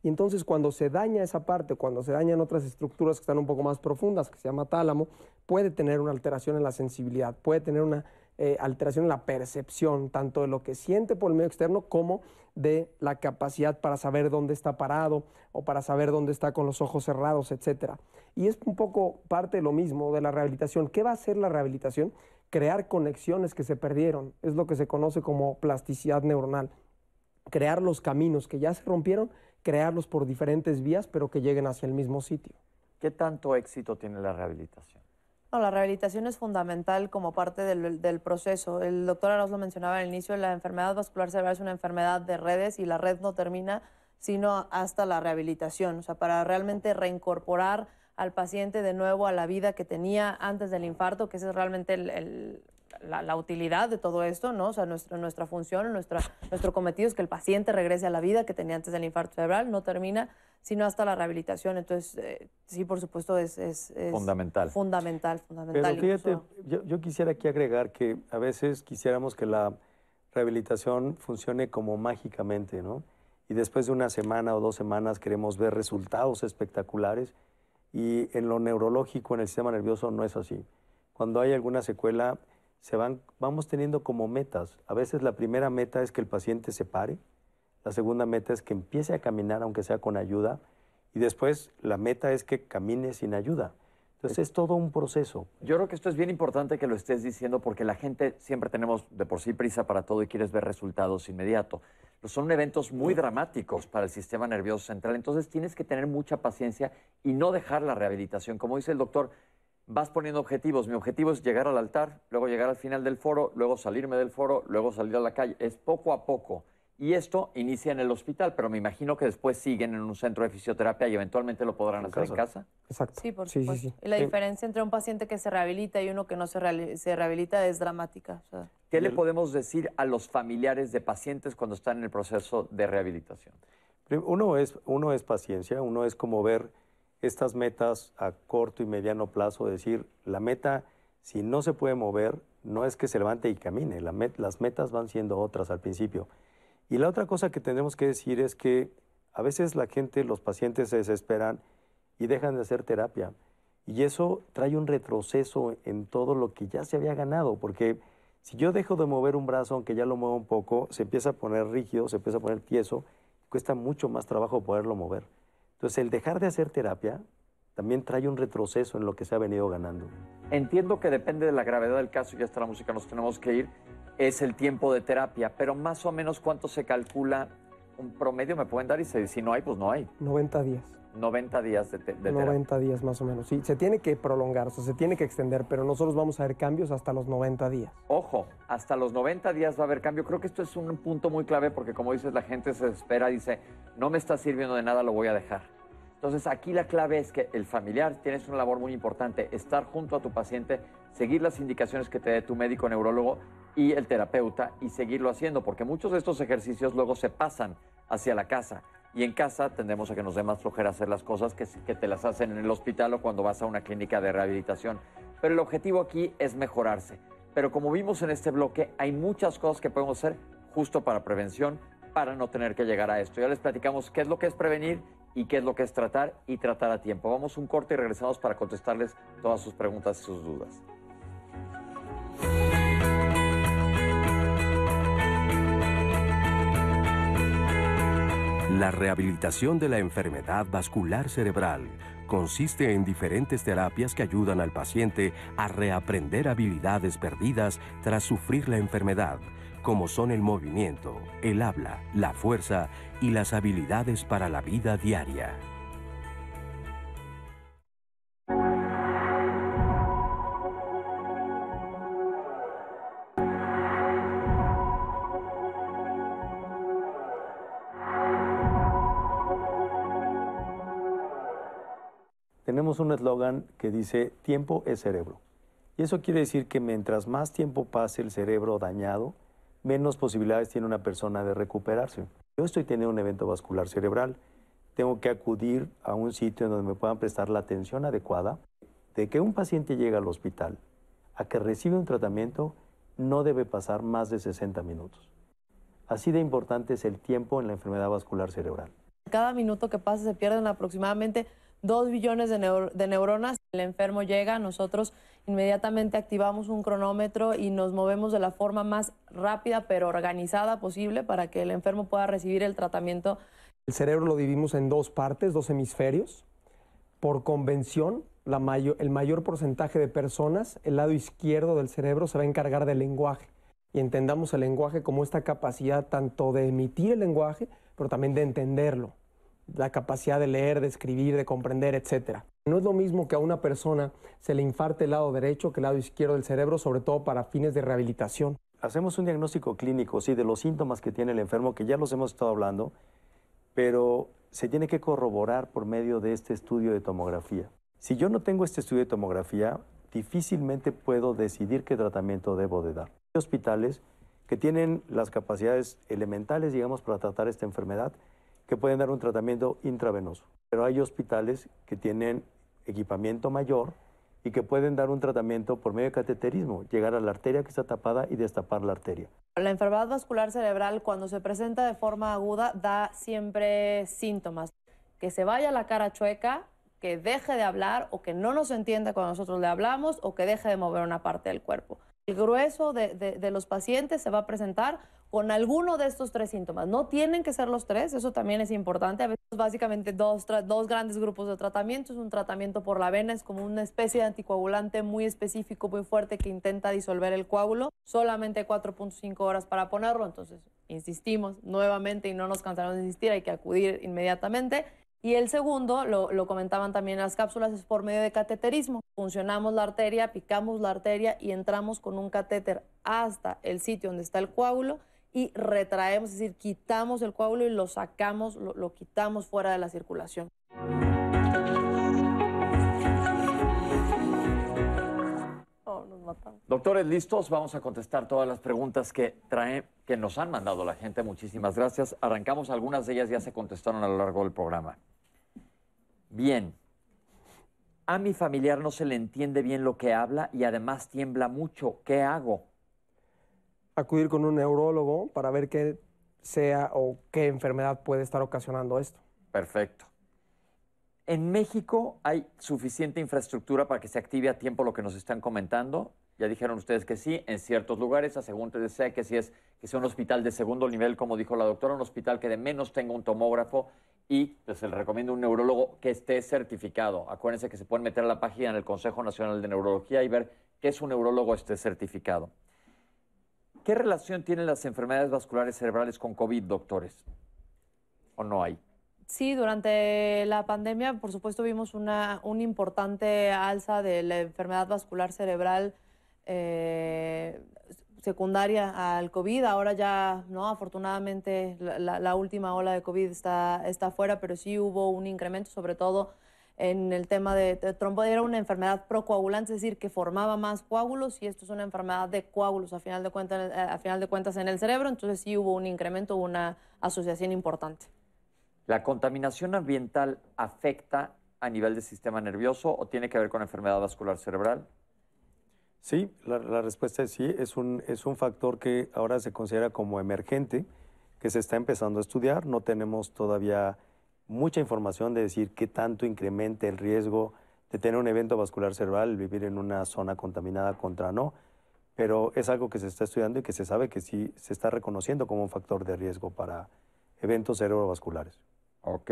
Y entonces cuando se daña esa parte, cuando se dañan otras estructuras que están un poco más profundas, que se llama tálamo, puede tener una alteración en la sensibilidad, puede tener una eh, alteración en la percepción, tanto de lo que siente por el medio externo como de la capacidad para saber dónde está parado o para saber dónde está con los ojos cerrados, etc. Y es un poco parte de lo mismo de la rehabilitación. ¿Qué va a hacer la rehabilitación? Crear conexiones que se perdieron. Es lo que se conoce como plasticidad neuronal. Crear los caminos que ya se rompieron, crearlos por diferentes vías, pero que lleguen hacia el mismo sitio. ¿Qué tanto éxito tiene la rehabilitación? No, la rehabilitación es fundamental como parte del, proceso. El doctor Arauz lo mencionaba al inicio, la enfermedad vascular cerebral es una enfermedad de redes y la red no termina sino hasta la rehabilitación, o sea, para realmente reincorporar al paciente de nuevo a la vida que tenía antes del infarto, que esa es realmente el- la, la utilidad de todo esto, ¿no? O sea, nuestra, nuestra función, nuestra, nuestro cometido es que el paciente regrese a la vida que tenía antes del infarto cerebral, no termina sino hasta la rehabilitación. Entonces, eh, sí, por supuesto, es, es- es Fundamental. Fundamental, fundamental. Pero fíjate, incluso- yo, yo quisiera aquí agregar que a veces quisiéramos que la rehabilitación funcione como mágicamente, ¿no? Y después de una semana o dos semanas queremos ver resultados espectaculares y en lo neurológico, en el sistema nervioso, no es así. Cuando hay alguna secuela, se van, vamos teniendo como metas. A veces la primera meta es que el paciente se pare, la segunda meta es que empiece a caminar, aunque sea con ayuda, y después la meta es que camine sin ayuda. Entonces es todo un proceso. Yo creo que esto es bien importante que lo estés diciendo porque la gente siempre tenemos de por sí prisa para todo y quieres ver resultados inmediato. Son eventos muy dramáticos para el sistema nervioso central, entonces tienes que tener mucha paciencia y no dejar la rehabilitación. Como dice el doctor, vas poniendo objetivos. Mi objetivo es llegar al altar, luego llegar al final del foro, luego salirme del foro, luego salir a la calle. Es poco a poco. Y esto inicia en el hospital, pero me imagino que después siguen en un centro de fisioterapia y eventualmente lo podrán hacer en casa. Exacto. Sí, por Sí, sí, supuesto. sí. Y la Sí. diferencia entre un paciente que se rehabilita y uno que no se, se rehabilita es dramática. o sea. ¿Qué le podemos decir a los familiares de pacientes cuando están en el proceso de rehabilitación? Uno es, uno es paciencia, uno es como ver estas metas a corto y mediano plazo, decir, la meta, si no se puede mover, no es que se levante y camine, las metas van siendo otras al principio. Y la otra cosa que tenemos que decir es que a veces la gente, los pacientes se desesperan y dejan de hacer terapia. Y eso trae un retroceso en todo lo que ya se había ganado, porque si yo dejo de mover un brazo, aunque ya lo muevo un poco, se empieza a poner rígido, se empieza a poner tieso, cuesta mucho más trabajo poderlo mover. Entonces, el dejar de hacer terapia también trae un retroceso en lo que se ha venido ganando. Entiendo que depende de la gravedad del caso, ya está la música, nos tenemos que ir, es el tiempo de terapia, pero más o menos cuánto se calcula un promedio me pueden dar y se- si no hay, pues no hay. 90 días. 90 días de, te- de terapia. 90 días más o menos. Sí, se tiene que prolongar, o sea, se tiene que extender, pero nosotros vamos a ver cambios hasta los 90 días. Ojo, hasta los 90 días va a haber cambio. Creo que esto es un punto muy clave porque como dices, la gente se espera y dice, no me está sirviendo de nada, lo voy a dejar. Entonces aquí la clave es que el familiar tienes una labor muy importante, estar junto a tu paciente, seguir las indicaciones que te dé tu médico neurólogo y el terapeuta y seguirlo haciendo, porque muchos de estos ejercicios luego se pasan hacia la casa. Y en casa tendemos a que nos dé más flojera hacer las cosas que, que te las hacen en el hospital o cuando vas a una clínica de rehabilitación. Pero el objetivo aquí es mejorarse. Pero como vimos en este bloque, hay muchas cosas que podemos hacer justo para prevención, para no tener que llegar a esto. Ya les platicamos qué es lo que es prevenir y qué es lo que es tratar y tratar a tiempo. Vamos un corte y regresamos para contestarles todas sus preguntas y sus dudas. La rehabilitación de la enfermedad vascular cerebral consiste en diferentes terapias que ayudan al paciente a reaprender habilidades perdidas tras sufrir la enfermedad, como son el movimiento, el habla, la fuerza y las habilidades para la vida diaria. Tenemos un eslogan que dice tiempo es cerebro. Y eso quiere decir que mientras más tiempo pase el cerebro dañado, menos posibilidades tiene una persona de recuperarse. Yo estoy teniendo un evento vascular cerebral, tengo que acudir a un sitio en donde me puedan prestar la atención adecuada. De que un paciente llega al hospital a que recibe un tratamiento, no debe pasar más de 60 minutos. Así de importante es el tiempo en la enfermedad vascular cerebral. Cada minuto que pasa se pierden aproximadamente 2 billones de, de neuronas. El enfermo llega, nosotros inmediatamente activamos un cronómetro y nos movemos de la forma más rápida pero organizada posible para que el enfermo pueda recibir el tratamiento. El cerebro lo dividimos en dos partes, dos hemisferios. Por convención, el mayor porcentaje de personas, el lado izquierdo del cerebro se va a encargar del lenguaje. Y entendamos el lenguaje como esta capacidad tanto de emitir el lenguaje, pero también de entenderlo. La capacidad de leer, de escribir, de comprender, etc. No es lo mismo que a una persona se le infarte el lado derecho que el lado izquierdo del cerebro, sobre todo para fines de rehabilitación. Hacemos un diagnóstico clínico, sí, de los síntomas que tiene el enfermo, que ya los hemos estado hablando, pero se tiene que corroborar por medio de este estudio de tomografía. Si yo no tengo este estudio de tomografía, difícilmente puedo decidir qué tratamiento debo de dar. Hay hospitales que tienen las capacidades elementales, digamos, para tratar esta enfermedad, que pueden dar un tratamiento intravenoso. Pero hay hospitales que tienen equipamiento mayor y que pueden dar un tratamiento por medio de cateterismo, llegar a la arteria que está tapada y destapar la arteria. La enfermedad vascular cerebral cuando se presenta de forma aguda da siempre síntomas. Que se vaya la cara chueca, que deje de hablar o que no nos entienda cuando nosotros le hablamos o que deje de mover una parte del cuerpo. El grueso de, de, los pacientes se va a presentar con alguno de estos tres síntomas. No tienen que ser los tres, eso también es importante. A veces básicamente dos, grandes grupos de tratamiento. Es un tratamiento por la vena, es como una especie de anticoagulante muy específico, muy fuerte que intenta disolver el coágulo. Solamente 4.5 horas para ponerlo, entonces insistimos nuevamente y no nos cansaremos de insistir, hay que acudir inmediatamente. Y el segundo, lo, comentaban también las cápsulas, es por medio de cateterismo. Funcionamos la arteria, picamos la arteria y entramos con un catéter hasta el sitio donde está el coágulo y retraemos, es decir, quitamos el coágulo y lo sacamos, lo, quitamos fuera de la circulación. Oh, Doctores, listos, vamos a contestar todas las preguntas que traen, que nos han mandado la gente. Muchísimas gracias. Arrancamos algunas de ellas, ya se contestaron a lo largo del programa. Bien. A mi familiar no se le entiende bien lo que habla y además tiembla mucho. ¿Qué hago? Acudir con un neurólogo para ver qué sea o qué enfermedad puede estar ocasionando esto. Perfecto. ¿En México hay suficiente infraestructura para que se active a tiempo lo que nos están comentando? Ya dijeron ustedes que sí, en ciertos lugares, según te desea que si es que sea un hospital de segundo nivel, como dijo la doctora, un hospital que de menos tenga un tomógrafo y pues se le un neurólogo que esté certificado. Acuérdense que se pueden meter a la página del Consejo Nacional de Neurología y ver que es un neurólogo esté certificado. ¿Qué relación tienen las enfermedades vasculares cerebrales con COVID, doctores? ¿O no hay? Sí, durante la pandemia, por supuesto, vimos una, un importante alza de la enfermedad vascular cerebral eh, secundaria al COVID. Ahora ya, no, afortunadamente la, última ola de COVID está, está fuera, pero sí hubo un incremento, sobre todo en el tema de, de Era una enfermedad procoagulante, es decir, que formaba más coágulos y esto es una enfermedad de coágulos a final de, cuentas, eh, a final de cuentas en el cerebro. Entonces sí hubo un incremento, una asociación importante. ¿La contaminación ambiental afecta a nivel del sistema nervioso o tiene que ver con enfermedad vascular cerebral? Sí, la, respuesta es sí. Es un, es un factor que ahora se considera como emergente, que se está empezando a estudiar. No tenemos todavía mucha información de decir qué tanto incrementa el riesgo de tener un evento vascular cerebral, vivir en una zona contaminada contra no, pero es algo que se está estudiando y que se sabe que sí se está reconociendo como un factor de riesgo para eventos cerebrovasculares. Ok.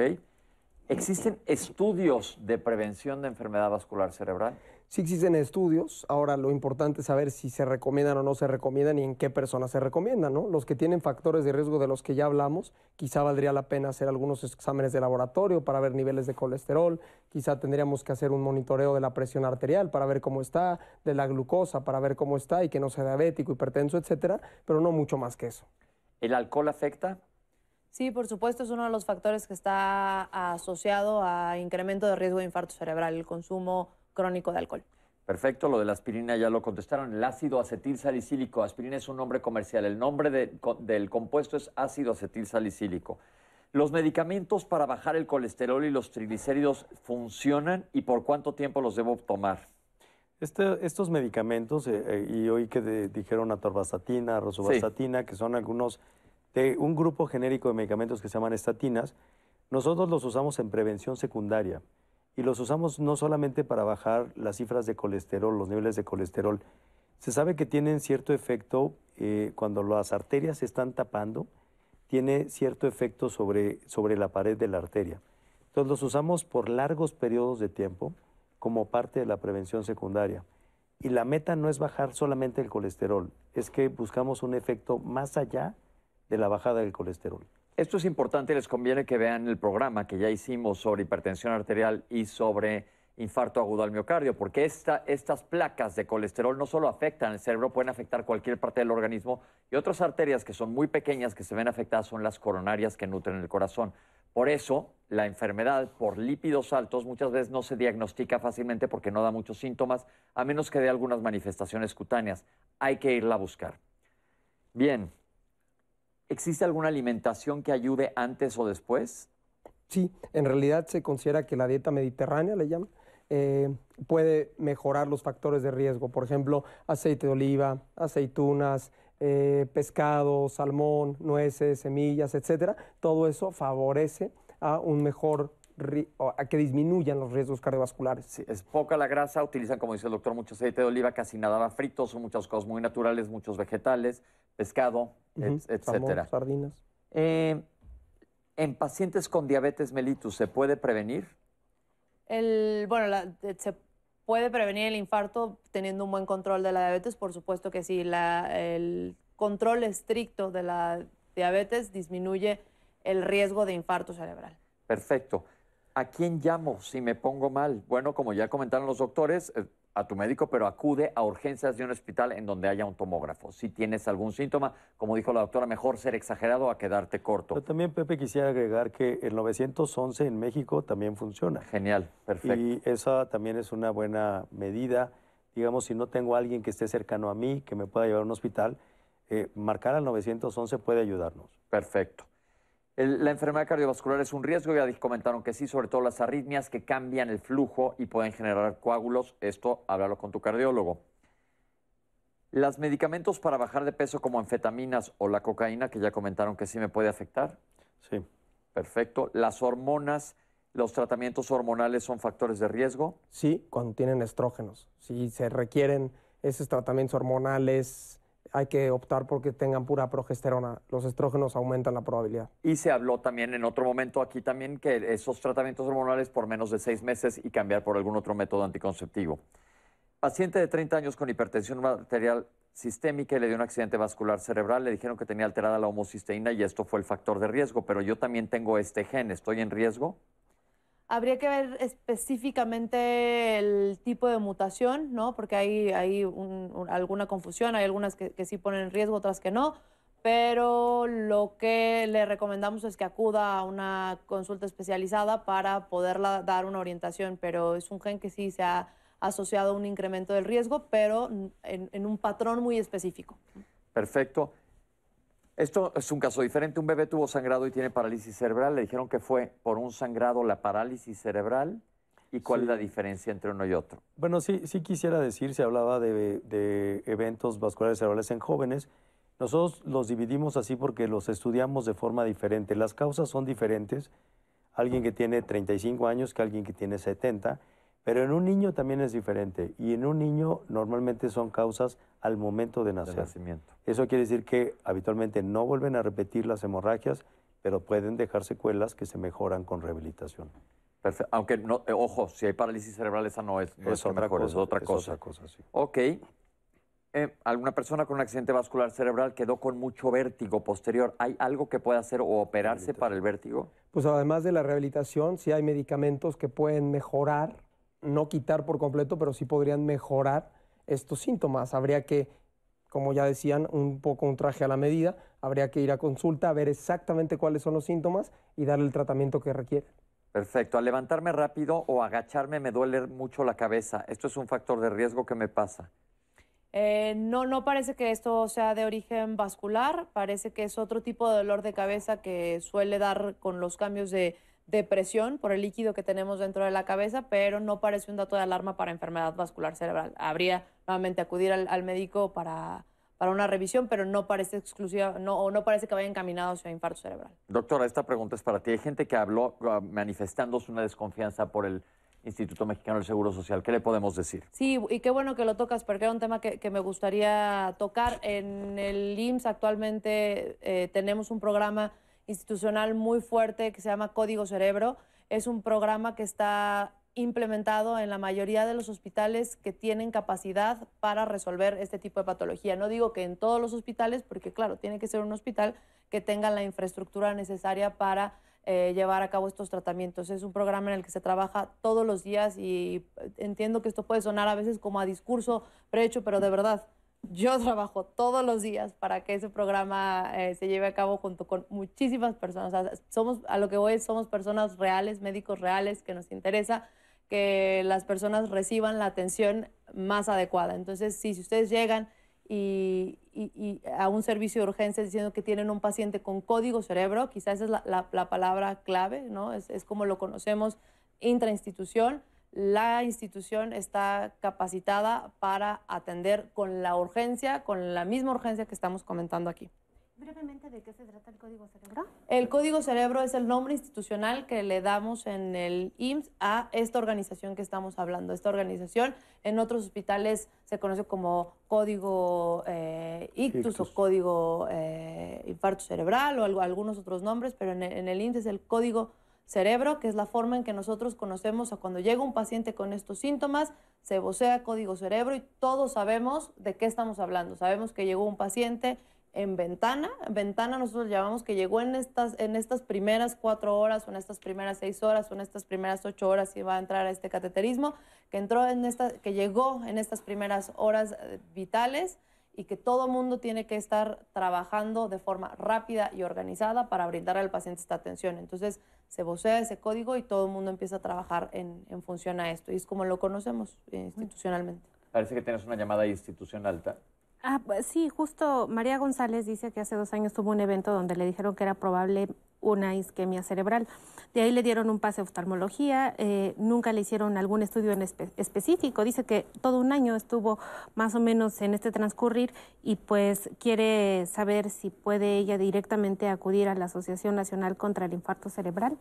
¿Existen estudios de prevención de enfermedad vascular cerebral? Sí existen estudios, ahora lo importante es saber si se recomiendan o no se recomiendan y en qué personas se recomiendan, ¿no? Los que tienen factores de riesgo de los que ya hablamos, quizá valdría la pena hacer algunos exámenes de laboratorio para ver niveles de colesterol, quizá tendríamos que hacer un monitoreo de la presión arterial para ver cómo está, de la glucosa para ver cómo está y que no sea diabético, hipertenso, etcétera, pero no mucho más que eso. ¿El alcohol afecta? Sí, por supuesto, es uno de los factores que está asociado a incremento de riesgo de infarto cerebral, el consumo crónico de alcohol. Perfecto, lo de la aspirina ya lo contestaron. El ácido acetil salicílico. Aspirina es un nombre comercial. El nombre del compuesto es ácido acetil salicílico. ¿Los medicamentos para bajar el colesterol y los triglicéridos funcionan y por cuánto tiempo los debo tomar? Este, estos medicamentos, eh, eh, y hoy que dijeron atorvastatina, rosuvastatina, que son algunos de un grupo genérico de medicamentos que se llaman estatinas, nosotros los usamos en prevención secundaria y los usamos no solamente para bajar las cifras de colesterol, los niveles de colesterol. Se sabe que tienen cierto efecto eh, cuando las arterias se están tapando, tiene cierto efecto sobre, sobre la pared de la arteria. Entonces los usamos por largos periodos de tiempo como parte de la prevención secundaria. Y la meta no es bajar solamente el colesterol, es que buscamos un efecto más allá de la bajada del colesterol. Esto es importante, les conviene que vean el programa que ya hicimos sobre hipertensión arterial y sobre infarto agudo al miocardio, porque esta, estas placas de colesterol no solo afectan el cerebro, pueden afectar cualquier parte del organismo y otras arterias que son muy pequeñas que se ven afectadas son las coronarias que nutren el corazón. Por eso, la enfermedad por lípidos altos muchas veces no se diagnostica fácilmente porque no da muchos síntomas, a menos que dé algunas manifestaciones cutáneas. Hay que irla a buscar. Bien, ¿existe alguna alimentación que ayude antes o después? Sí, en realidad se considera que la dieta mediterránea, le llaman, eh, puede mejorar los factores de riesgo. Por ejemplo, aceite de oliva, aceitunas, eh, pescado, salmón, nueces, semillas, etcétera. Todo eso favorece a un mejor a que disminuyan los riesgos cardiovasculares. es poca la grasa, utilizan, como dice el doctor, mucho aceite de oliva, casi nada va frito, son muchas cosas muy naturales, muchos vegetales, pescado, etcétera. sardinas. Eh, en pacientes con diabetes mellitus, ¿se puede prevenir? El, bueno, se puede prevenir el infarto teniendo un buen control de la diabetes, por supuesto que sí. el control estricto de la diabetes disminuye el riesgo de infarto cerebral. Perfecto. ¿A quién llamo si me pongo mal? Bueno, como ya comentaron los doctores, eh, a tu médico, pero acude a urgencias de un hospital en donde haya un tomógrafo. Si tienes algún síntoma, como dijo la doctora, mejor ser exagerado a quedarte corto. Yo también, Pepe, quisiera agregar que el 911 en México también funciona. Genial, perfecto. Y esa también es una buena medida. Digamos, si no tengo a alguien que esté cercano a mí, que me pueda llevar a un hospital, eh, marcar al 911 puede ayudarnos. Perfecto la enfermedad cardiovascular es un riesgo, ya comentaron que sí, sobre todo las arritmias que cambian el flujo y pueden generar coágulos. Esto háblalo con tu cardiólogo. ¿Los medicamentos para bajar de peso como anfetaminas o la cocaína, que ya comentaron que sí me puede afectar? Sí. Perfecto. ¿Las hormonas, los tratamientos hormonales son factores de riesgo? Sí, cuando tienen estrógenos. Si se requieren esos tratamientos hormonales, hay que optar porque tengan pura progesterona. Los estrógenos aumentan la probabilidad. Y se habló también en otro momento aquí también que esos tratamientos hormonales por menos de seis meses y cambiar por algún otro método anticonceptivo. Paciente de 30 años con hipertensión arterial sistémica y le dio un accidente vascular cerebral, le dijeron que tenía alterada la homocisteína y esto fue el factor de riesgo, pero yo también tengo este gen, ¿estoy en riesgo? Habría que ver específicamente el tipo de mutación, ¿no? Porque hay, hay alguna confusión, hay algunas que, sí ponen en riesgo, otras que no. Pero lo que le recomendamos es que acuda a una consulta especializada para poderla dar una orientación. Pero es un gen que sí se ha asociado a un incremento del riesgo, pero en, en un patrón muy específico. Perfecto. Esto es un caso diferente. Un bebé tuvo sangrado y tiene parálisis cerebral. Le dijeron que fue por un sangrado la parálisis cerebral. ¿Y cuál es la diferencia entre uno y otro? Bueno, sí, sí quisiera decir, se hablaba de, de, eventos vasculares cerebrales en jóvenes. Nosotros los dividimos así porque los estudiamos de forma diferente. Las causas son diferentes. Alguien que tiene 35 años que alguien que tiene 70. Pero en un niño también es diferente. Y en un niño normalmente son causas al momento de nacer. nacimiento. Eso quiere decir que habitualmente no vuelven a repetir las hemorragias, pero pueden dejar secuelas que se mejoran con rehabilitación. Perfecto. Aunque, no, eh, ojo, si hay parálisis cerebral, esa no es, es, otra, cosa, es otra cosa. sí. Ok. Eh, ¿Alguna persona con un accidente vascular cerebral quedó con mucho vértigo posterior? ¿Hay algo que pueda hacer o operarse para el vértigo? Pues además de la rehabilitación, sí hay medicamentos que pueden mejorar, no quitar por completo, pero sí podrían mejorar estos síntomas. Habría que, como ya decían, un poco un traje a la medida, habría que ir a consulta a ver exactamente cuáles son los síntomas y darle el tratamiento que requiere. Perfecto. Al levantarme rápido o agacharme me duele mucho la cabeza. ¿Esto es un factor de riesgo que me pasa? Eh, no, no parece que esto sea de origen vascular, parece que es otro tipo de dolor de cabeza que suele dar con los cambios de, depresión por el líquido que tenemos dentro de la cabeza, pero no parece un dato de alarma para enfermedad vascular cerebral. Habría nuevamente acudir al, médico para, para, una revisión, pero no parece exclusiva, no, no parece que vaya encaminado hacia infarto cerebral. Doctora, esta pregunta es para ti. Hay gente que habló uh, manifestándose una desconfianza por el Instituto Mexicano del Seguro Social. ¿Qué le podemos decir? Sí, y qué bueno que lo tocas, porque era un tema que, me gustaría tocar. En el IMSS actualmente eh, tenemos un programa institucional muy fuerte que se llama Código Cerebro. Es un programa que está implementado en la mayoría de los hospitales que tienen capacidad para resolver este tipo de patología. No digo que en todos los hospitales, porque claro, tiene que ser un hospital que tenga la infraestructura necesaria para eh, llevar a cabo estos tratamientos. Es un programa en el que se trabaja todos los días y entiendo que esto puede sonar a veces como a discurso prehecho, pero de verdad, yo trabajo todos los días para que ese programa eh, se lleve a cabo junto con muchísimas personas. somos, a lo que voy, somos personas reales, médicos reales, que nos interesa que las personas reciban la atención más adecuada. Entonces, si ustedes llegan y, a un servicio de urgencias diciendo que tienen un paciente con código cerebro, quizás esa es la, palabra clave, ¿no? Es, es, como lo conocemos intrainstitución. La institución está capacitada para atender con la urgencia, con la misma urgencia que estamos comentando aquí. Brevemente, ¿de qué se trata el Código Cerebro? El Código Cerebro es el nombre institucional que le damos en el IMSS a esta organización que estamos hablando. Esta organización en otros hospitales se conoce como Código eh, Ictus, o Código eh, Infarto Cerebral o algunos otros nombres, pero en el, en el IMSS es el Código Cerebro, que es la forma en que nosotros conocemos a cuando llega un paciente con estos síntomas, se vocea Código Cerebro y todos sabemos de qué estamos hablando. Sabemos que llegó un paciente en ventana. ventana nosotros llamamos que llegó en estas, en estas primeras cuatro horas, o en estas primeras seis horas, o en estas primeras ocho horas y va a entrar a este cateterismo, que entró en esta, que llegó en estas primeras horas eh, vitales y que todo mundo tiene que estar trabajando de forma rápida y organizada para brindar al paciente esta atención. Entonces se vocea ese código y todo el mundo empieza a trabajar en, en función a esto. Y es como lo conocemos institucionalmente. Parece que tienes una llamada institucional. Ah, pues sí, justo María González dice que hace dos años tuvo un evento donde le dijeron que era probable una isquemia cerebral. De ahí le dieron un pase a oftalmología, eh, nunca le hicieron algún estudio en específico. Dice que todo un año estuvo más o menos en este transcurrir y pues quiere saber si puede ella directamente acudir a la Asociación Nacional contra el Infarto Cerebral.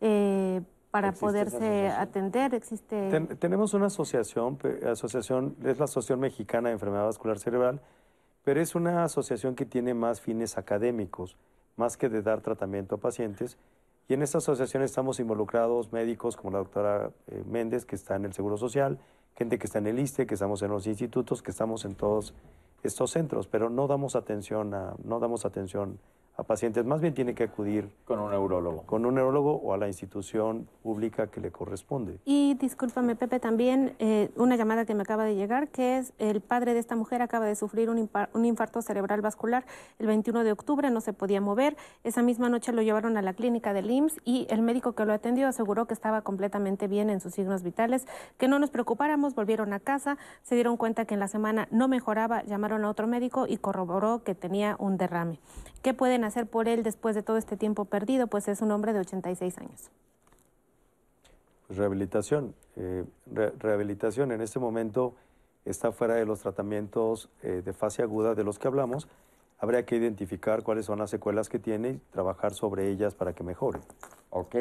Eh, para poderse atender? ¿Existe? tenemos una asociación, asociación, es la Asociación Mexicana de Enfermedad Vascular Cerebral, pero es una asociación que tiene más fines académicos, más que de dar tratamiento a pacientes. Y en esta asociación estamos involucrados médicos como la doctora eh, Méndez, que está en el Seguro Social, gente que está en el ISTE, que estamos en los institutos, que estamos en todos estos centros, pero no damos atención a, no damos atención a pacientes, más bien tiene que acudir con un neurólogo. Con un neurólogo o a la institución pública que le corresponde. Y discúlpame, Pepe, también eh, una llamada que me acaba de llegar, que es el padre de esta mujer acaba de sufrir un, un, infarto cerebral vascular el 21 de octubre, no se podía mover. Esa misma noche lo llevaron a la clínica del IMSS y el médico que lo atendió aseguró que estaba completamente bien en sus signos vitales, que no nos preocupáramos, volvieron a casa, se dieron cuenta que en la semana no mejoraba, llamaron a otro médico y corroboró que tenía un derrame. ¿Qué pueden hacer por él después de todo este tiempo perdido? Pues es un hombre de 86 años. Pues rehabilitación. Eh, rehabilitación en este momento está fuera de los tratamientos eh, de fase aguda de los que hablamos. Habría que identificar cuáles son las secuelas que tiene y trabajar sobre ellas para que mejore. Ok.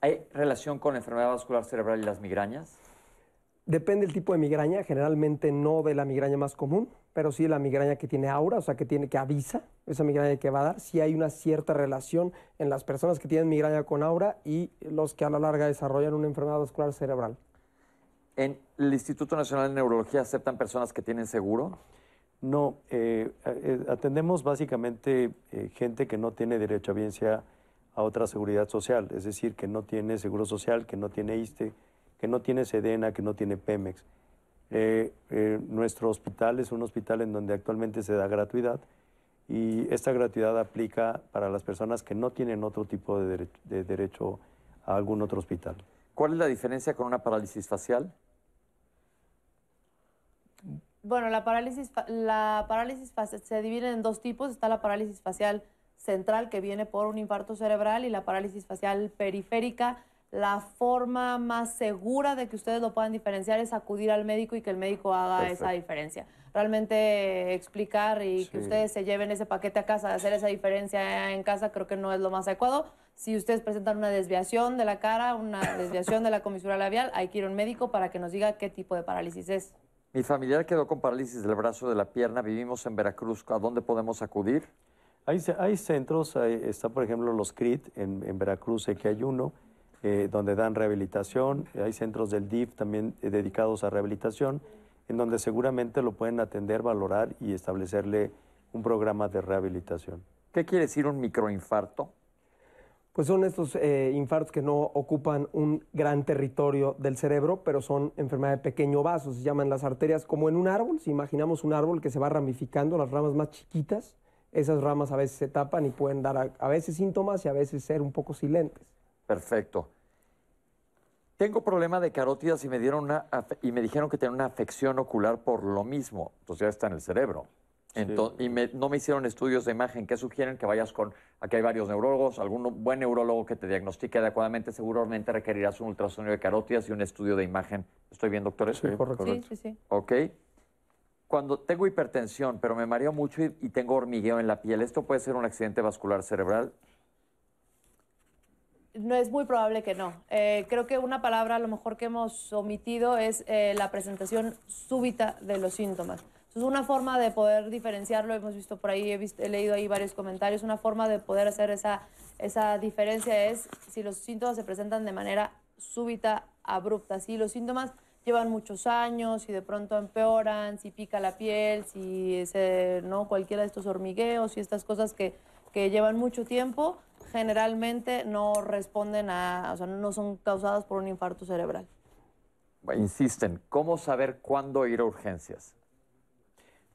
¿Hay relación con la enfermedad vascular cerebral y las migrañas? Depende del tipo de migraña, generalmente no de la migraña más común, pero sí la migraña que tiene aura, o sea, que tiene que avisa esa migraña que va a dar. Sí hay una cierta relación en las personas que tienen migraña con aura y los que a la larga desarrollan una enfermedad vascular cerebral. ¿En el Instituto Nacional de Neurología aceptan personas que tienen seguro? No, eh, eh, atendemos básicamente eh, gente que no tiene derecho a biencia a otra seguridad social, es decir, que no tiene seguro social, que no tiene ISTE, que no tiene Sedena, que no tiene Pemex. Eh, eh, nuestro hospital es un hospital en donde actualmente se da gratuidad y esta gratuidad aplica para las personas que no tienen otro tipo de, derecho a algún otro hospital. ¿Cuál es la diferencia con una parálisis facial? Bueno, la parálisis, la parálisis facial se divide en dos tipos. Está la parálisis facial central que viene por un infarto cerebral y la parálisis facial periférica la forma más segura de que ustedes lo puedan diferenciar es acudir al médico y que el médico haga esa diferencia. Realmente explicar y que ustedes se lleven ese paquete a casa, hacer esa diferencia en casa, creo que no es lo más adecuado. Si ustedes presentan una desviación de la cara, una desviación de la comisura labial, hay que ir a un médico para que nos diga qué tipo de parálisis es. Mi familiar quedó con parálisis del brazo de la pierna, vivimos en Veracruz, ¿a dónde podemos acudir? Hay, hay centros, está por ejemplo los CRIT en, en Veracruz, sé que hay uno, eh, donde dan rehabilitación. Hay centros del DIF también eh, dedicados a rehabilitación, en donde seguramente lo pueden atender, valorar y establecerle un programa de rehabilitación. ¿Qué quiere decir un microinfarto? Pues son estos eh, infartos que no ocupan un gran territorio del cerebro, pero son enfermedades de pequeño vaso, se llaman las arterias como en un árbol, si imaginamos un árbol que se va ramificando, las ramas más chiquitas, esas ramas a veces se tapan y pueden dar a, a veces síntomas y a veces ser un poco silentes. Perfecto. Tengo problema de carótidas y me, dieron una, afe- y me dijeron que tenía una afección ocular por lo mismo. Entonces ya está en el cerebro. Ento- Y me- no me hicieron estudios de imagen. ¿Qué sugieren? Que vayas con... Aquí hay varios neurólogos. Algún buen neurólogo que te diagnostique adecuadamente seguramente requerirás un ultrasonido de carótidas y un estudio de imagen. ¿Estoy bien, doctores? Sí, Sí, sí, sí. Ok. Cuando tengo hipertensión, pero me mareo mucho y, y tengo hormigueo en la piel, ¿esto puede ser un accidente vascular cerebral? No es muy probable que no. Eh, creo que una palabra a lo mejor que hemos omitido es eh, la presentación súbita de los síntomas. Es una forma de poder diferenciarlo, hemos visto por ahí, he, leído ahí varios comentarios, una forma de poder hacer esa, esa diferencia es si los síntomas se presentan de manera súbita, abrupta. Si los síntomas llevan muchos años y de pronto empeoran, si pica la piel, si no cualquiera de estos hormigueos y estas cosas que, que llevan mucho tiempo, generalmente no responden a, o sea, no son causadas por un infarto cerebral. Insisten, ¿cómo saber cuándo ir a urgencias?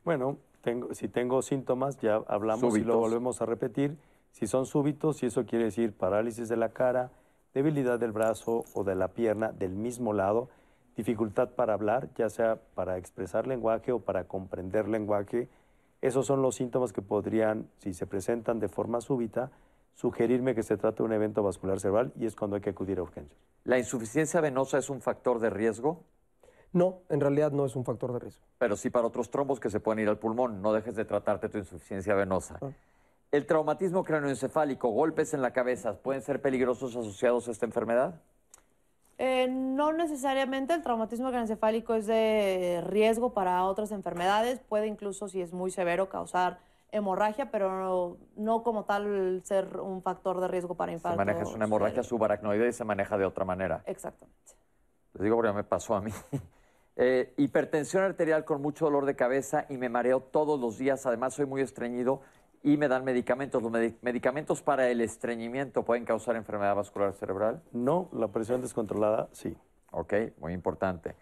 Bueno, tengo, si tengo síntomas, ya hablamos y Súbitos. lo volvemos a repetir. Si son súbitos, y eso quiere decir parálisis de la cara, debilidad del brazo o de la pierna del mismo lado, dificultad para hablar, ya sea para expresar lenguaje o para comprender lenguaje, esos son los síntomas que podrían, si se presentan de forma súbita, sugerirme que se trata de un evento vascular cerebral y es cuando hay que acudir a urgencias. ¿La insuficiencia venosa es un factor de riesgo? No, en realidad no es un factor de riesgo. Pero sí para otros trombos que se pueden ir al pulmón. No dejes de tratarte tu insuficiencia venosa. ¿El traumatismo cráneoencefálico, golpes en la cabeza, pueden ser peligrosos asociados a esta enfermedad? Eh, no necesariamente el traumatismo craneoencefálico es de riesgo para otras enfermedades, puede incluso, si es muy severo, causar hemorragia, pero no, no como tal ser un factor de riesgo para Se infarto. maneja, es una hemorragia subaracnoide y se maneja de otra manera. Exactamente. Les digo porque me pasó a mí. Eh, hipertensión arterial con mucho dolor de cabeza y me mareo todos los días. Además, soy muy estreñido y me dan medicamentos. ¿Los medi- medicamentos para el estreñimiento pueden causar enfermedad vascular cerebral? No, la presión descontrolada, sí. Ok, muy importante.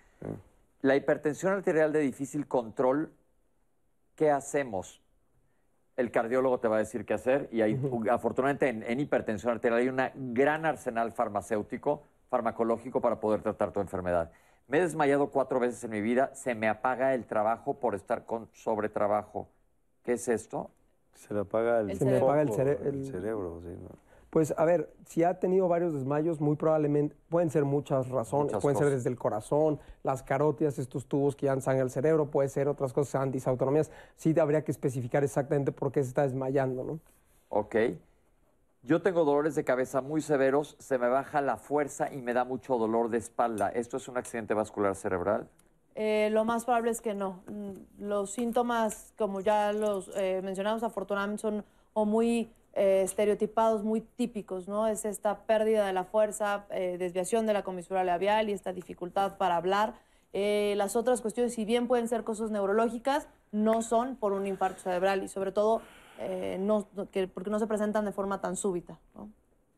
La hipertensión arterial de difícil control, ¿qué hacemos? El cardiólogo te va a decir qué hacer y hay, afortunadamente en, en hipertensión arterial hay un gran arsenal farmacéutico, farmacológico para poder tratar tu enfermedad. Me he desmayado cuatro veces en mi vida, se me apaga el trabajo por estar con sobretrabajo. ¿Qué es esto? Se le apaga el, Se le apaga el, foco, cere- el el- cerebro. sí, ¿no? Pues a ver, si ha tenido varios desmayos, muy probablemente pueden ser muchas razones. Muchas pueden ser desde el corazón, las carótidas, estos tubos que dan sangre al cerebro, puede ser otras cosas, sean disautonomías. Sí habría que especificar exactamente por qué se está desmayando, ¿no? Ok. Yo tengo dolores de cabeza muy severos, se me baja la fuerza y me da mucho dolor de espalda. ¿Esto es un accidente vascular cerebral? Eh, lo más probable es que no. Mm, Los síntomas, como ya los eh, mencionamos, afortunadamente son o muy eh, estereotipados, muy típicos, ¿no? Es esta pérdida de la fuerza, eh, desviación de la comisura labial y esta dificultad para hablar. Eh, las otras cuestiones, si bien pueden ser cosas neurológicas, no son por un infarto cerebral y sobre todo eh, no, que, porque no se presentan de forma tan súbita. ¿no?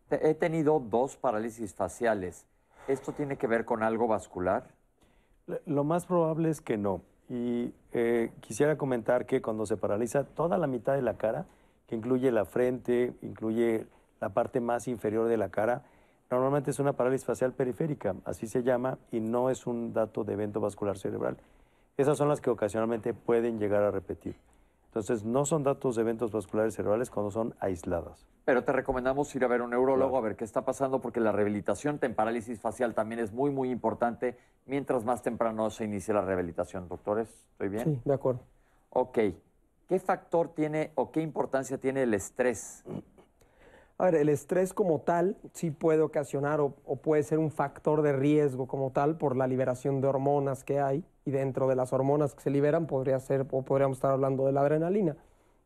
He tenido dos parálisis faciales. ¿Esto tiene que ver con algo vascular? Lo más probable es que no. Y eh, quisiera comentar que cuando se paraliza toda la mitad de la cara, que incluye la frente, incluye la parte más inferior de la cara, normalmente es una parálisis facial periférica, así se llama, y no es un dato de evento vascular cerebral. Esas son las que ocasionalmente pueden llegar a repetir. Entonces, no son datos de eventos vasculares cerebrales cuando son aisladas. Pero te recomendamos ir a ver a un neurólogo a ver qué está pasando porque la rehabilitación en parálisis facial también es muy, muy importante mientras más temprano se inicie la rehabilitación. Doctores, ¿estoy bien? Sí, de acuerdo. Ok. ¿Qué factor tiene o qué importancia tiene el estrés? A ver, el estrés como tal sí puede ocasionar o, o puede ser un factor de riesgo como tal por la liberación de hormonas que hay y dentro de las hormonas que se liberan podría ser o podríamos estar hablando de la adrenalina.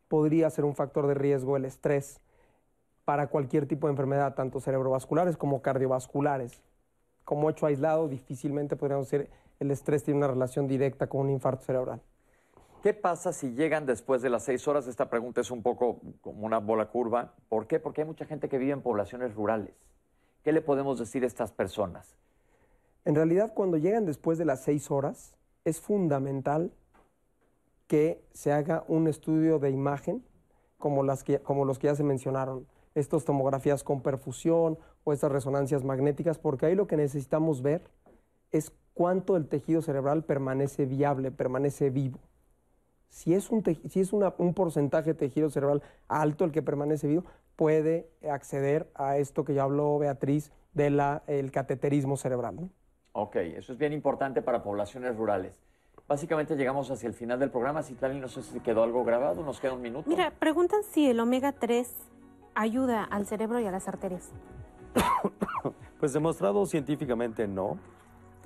Podría ser un factor de riesgo el estrés. para cualquier tipo de enfermedad, tanto cerebrovasculares como cardiovasculares. Como hecho aislado, difícilmente podríamos decir el estrés tiene una relación directa con un infarto cerebral. ¿Qué pasa si llegan después de las seis horas? Esta pregunta es un poco como una bola curva. ¿Por qué? Porque hay mucha gente que vive en poblaciones rurales. ¿Qué le podemos decir a estas personas? En realidad, cuando llegan después de las seis horas, es fundamental que se haga un estudio de imagen como, como los que ya se mencionaron, estas tomografías con perfusión o estas resonancias magnéticas, porque ahí lo que necesitamos ver es cuánto el tejido cerebral permanece viable, permanece vivo. Si es un, si es un porcentaje de tejido cerebral alto el que permanece vivo, puede acceder a esto que ya habló Beatriz del el cateterismo cerebral. Ok, eso es bien importante para poblaciones rurales. Básicamente llegamos hacia el final del programa. Si tal, no sé si quedó algo grabado, nos queda un minuto. Mira, preguntan si el omega 3 ayuda al cerebro y a las arterias. pues demostrado científicamente no.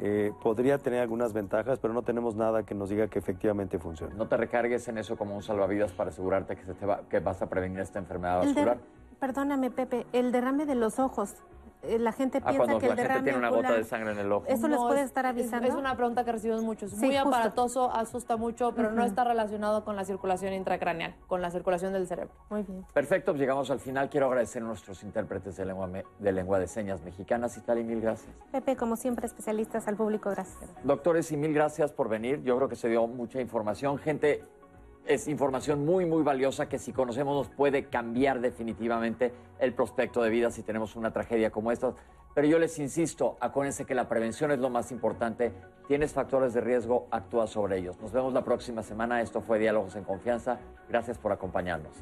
Eh, podría tener algunas ventajas, pero no tenemos nada que nos diga que efectivamente funcione. No te recargues en eso como un salvavidas para asegurarte que, se te va, que vas a prevenir esta enfermedad vascular. perdóname, Pepe, el derrame de los ojos. Eh, la gente ah, piensa que el derrame tiene una gota de sangre en el ojo. ¿Eso les puede estar avisando? Es, una pregunta que recibimos muchos. muy aparatoso, asusta mucho, pero no está relacionado con la circulación intracraneal, con la circulación del cerebro. Muy bien. Perfecto, pues llegamos al final. Quiero agradecer a nuestros intérpretes de lengua, de lengua de señas mexicanas. Y tal, y mil gracias. Pepe, como siempre, especialistas al público, gracias. Doctores, y mil gracias por venir. Yo creo que se dio mucha información. Gente, es información muy, muy valiosa que si conocemos nos puede cambiar definitivamente el prospecto de vida si tenemos una tragedia como esta. Pero yo les insisto, acuérdense que la prevención es lo más importante. Tienes factores de riesgo, actúa sobre ellos. Nos vemos la próxima semana. Esto fue Diálogos en Confianza. Gracias por acompañarnos.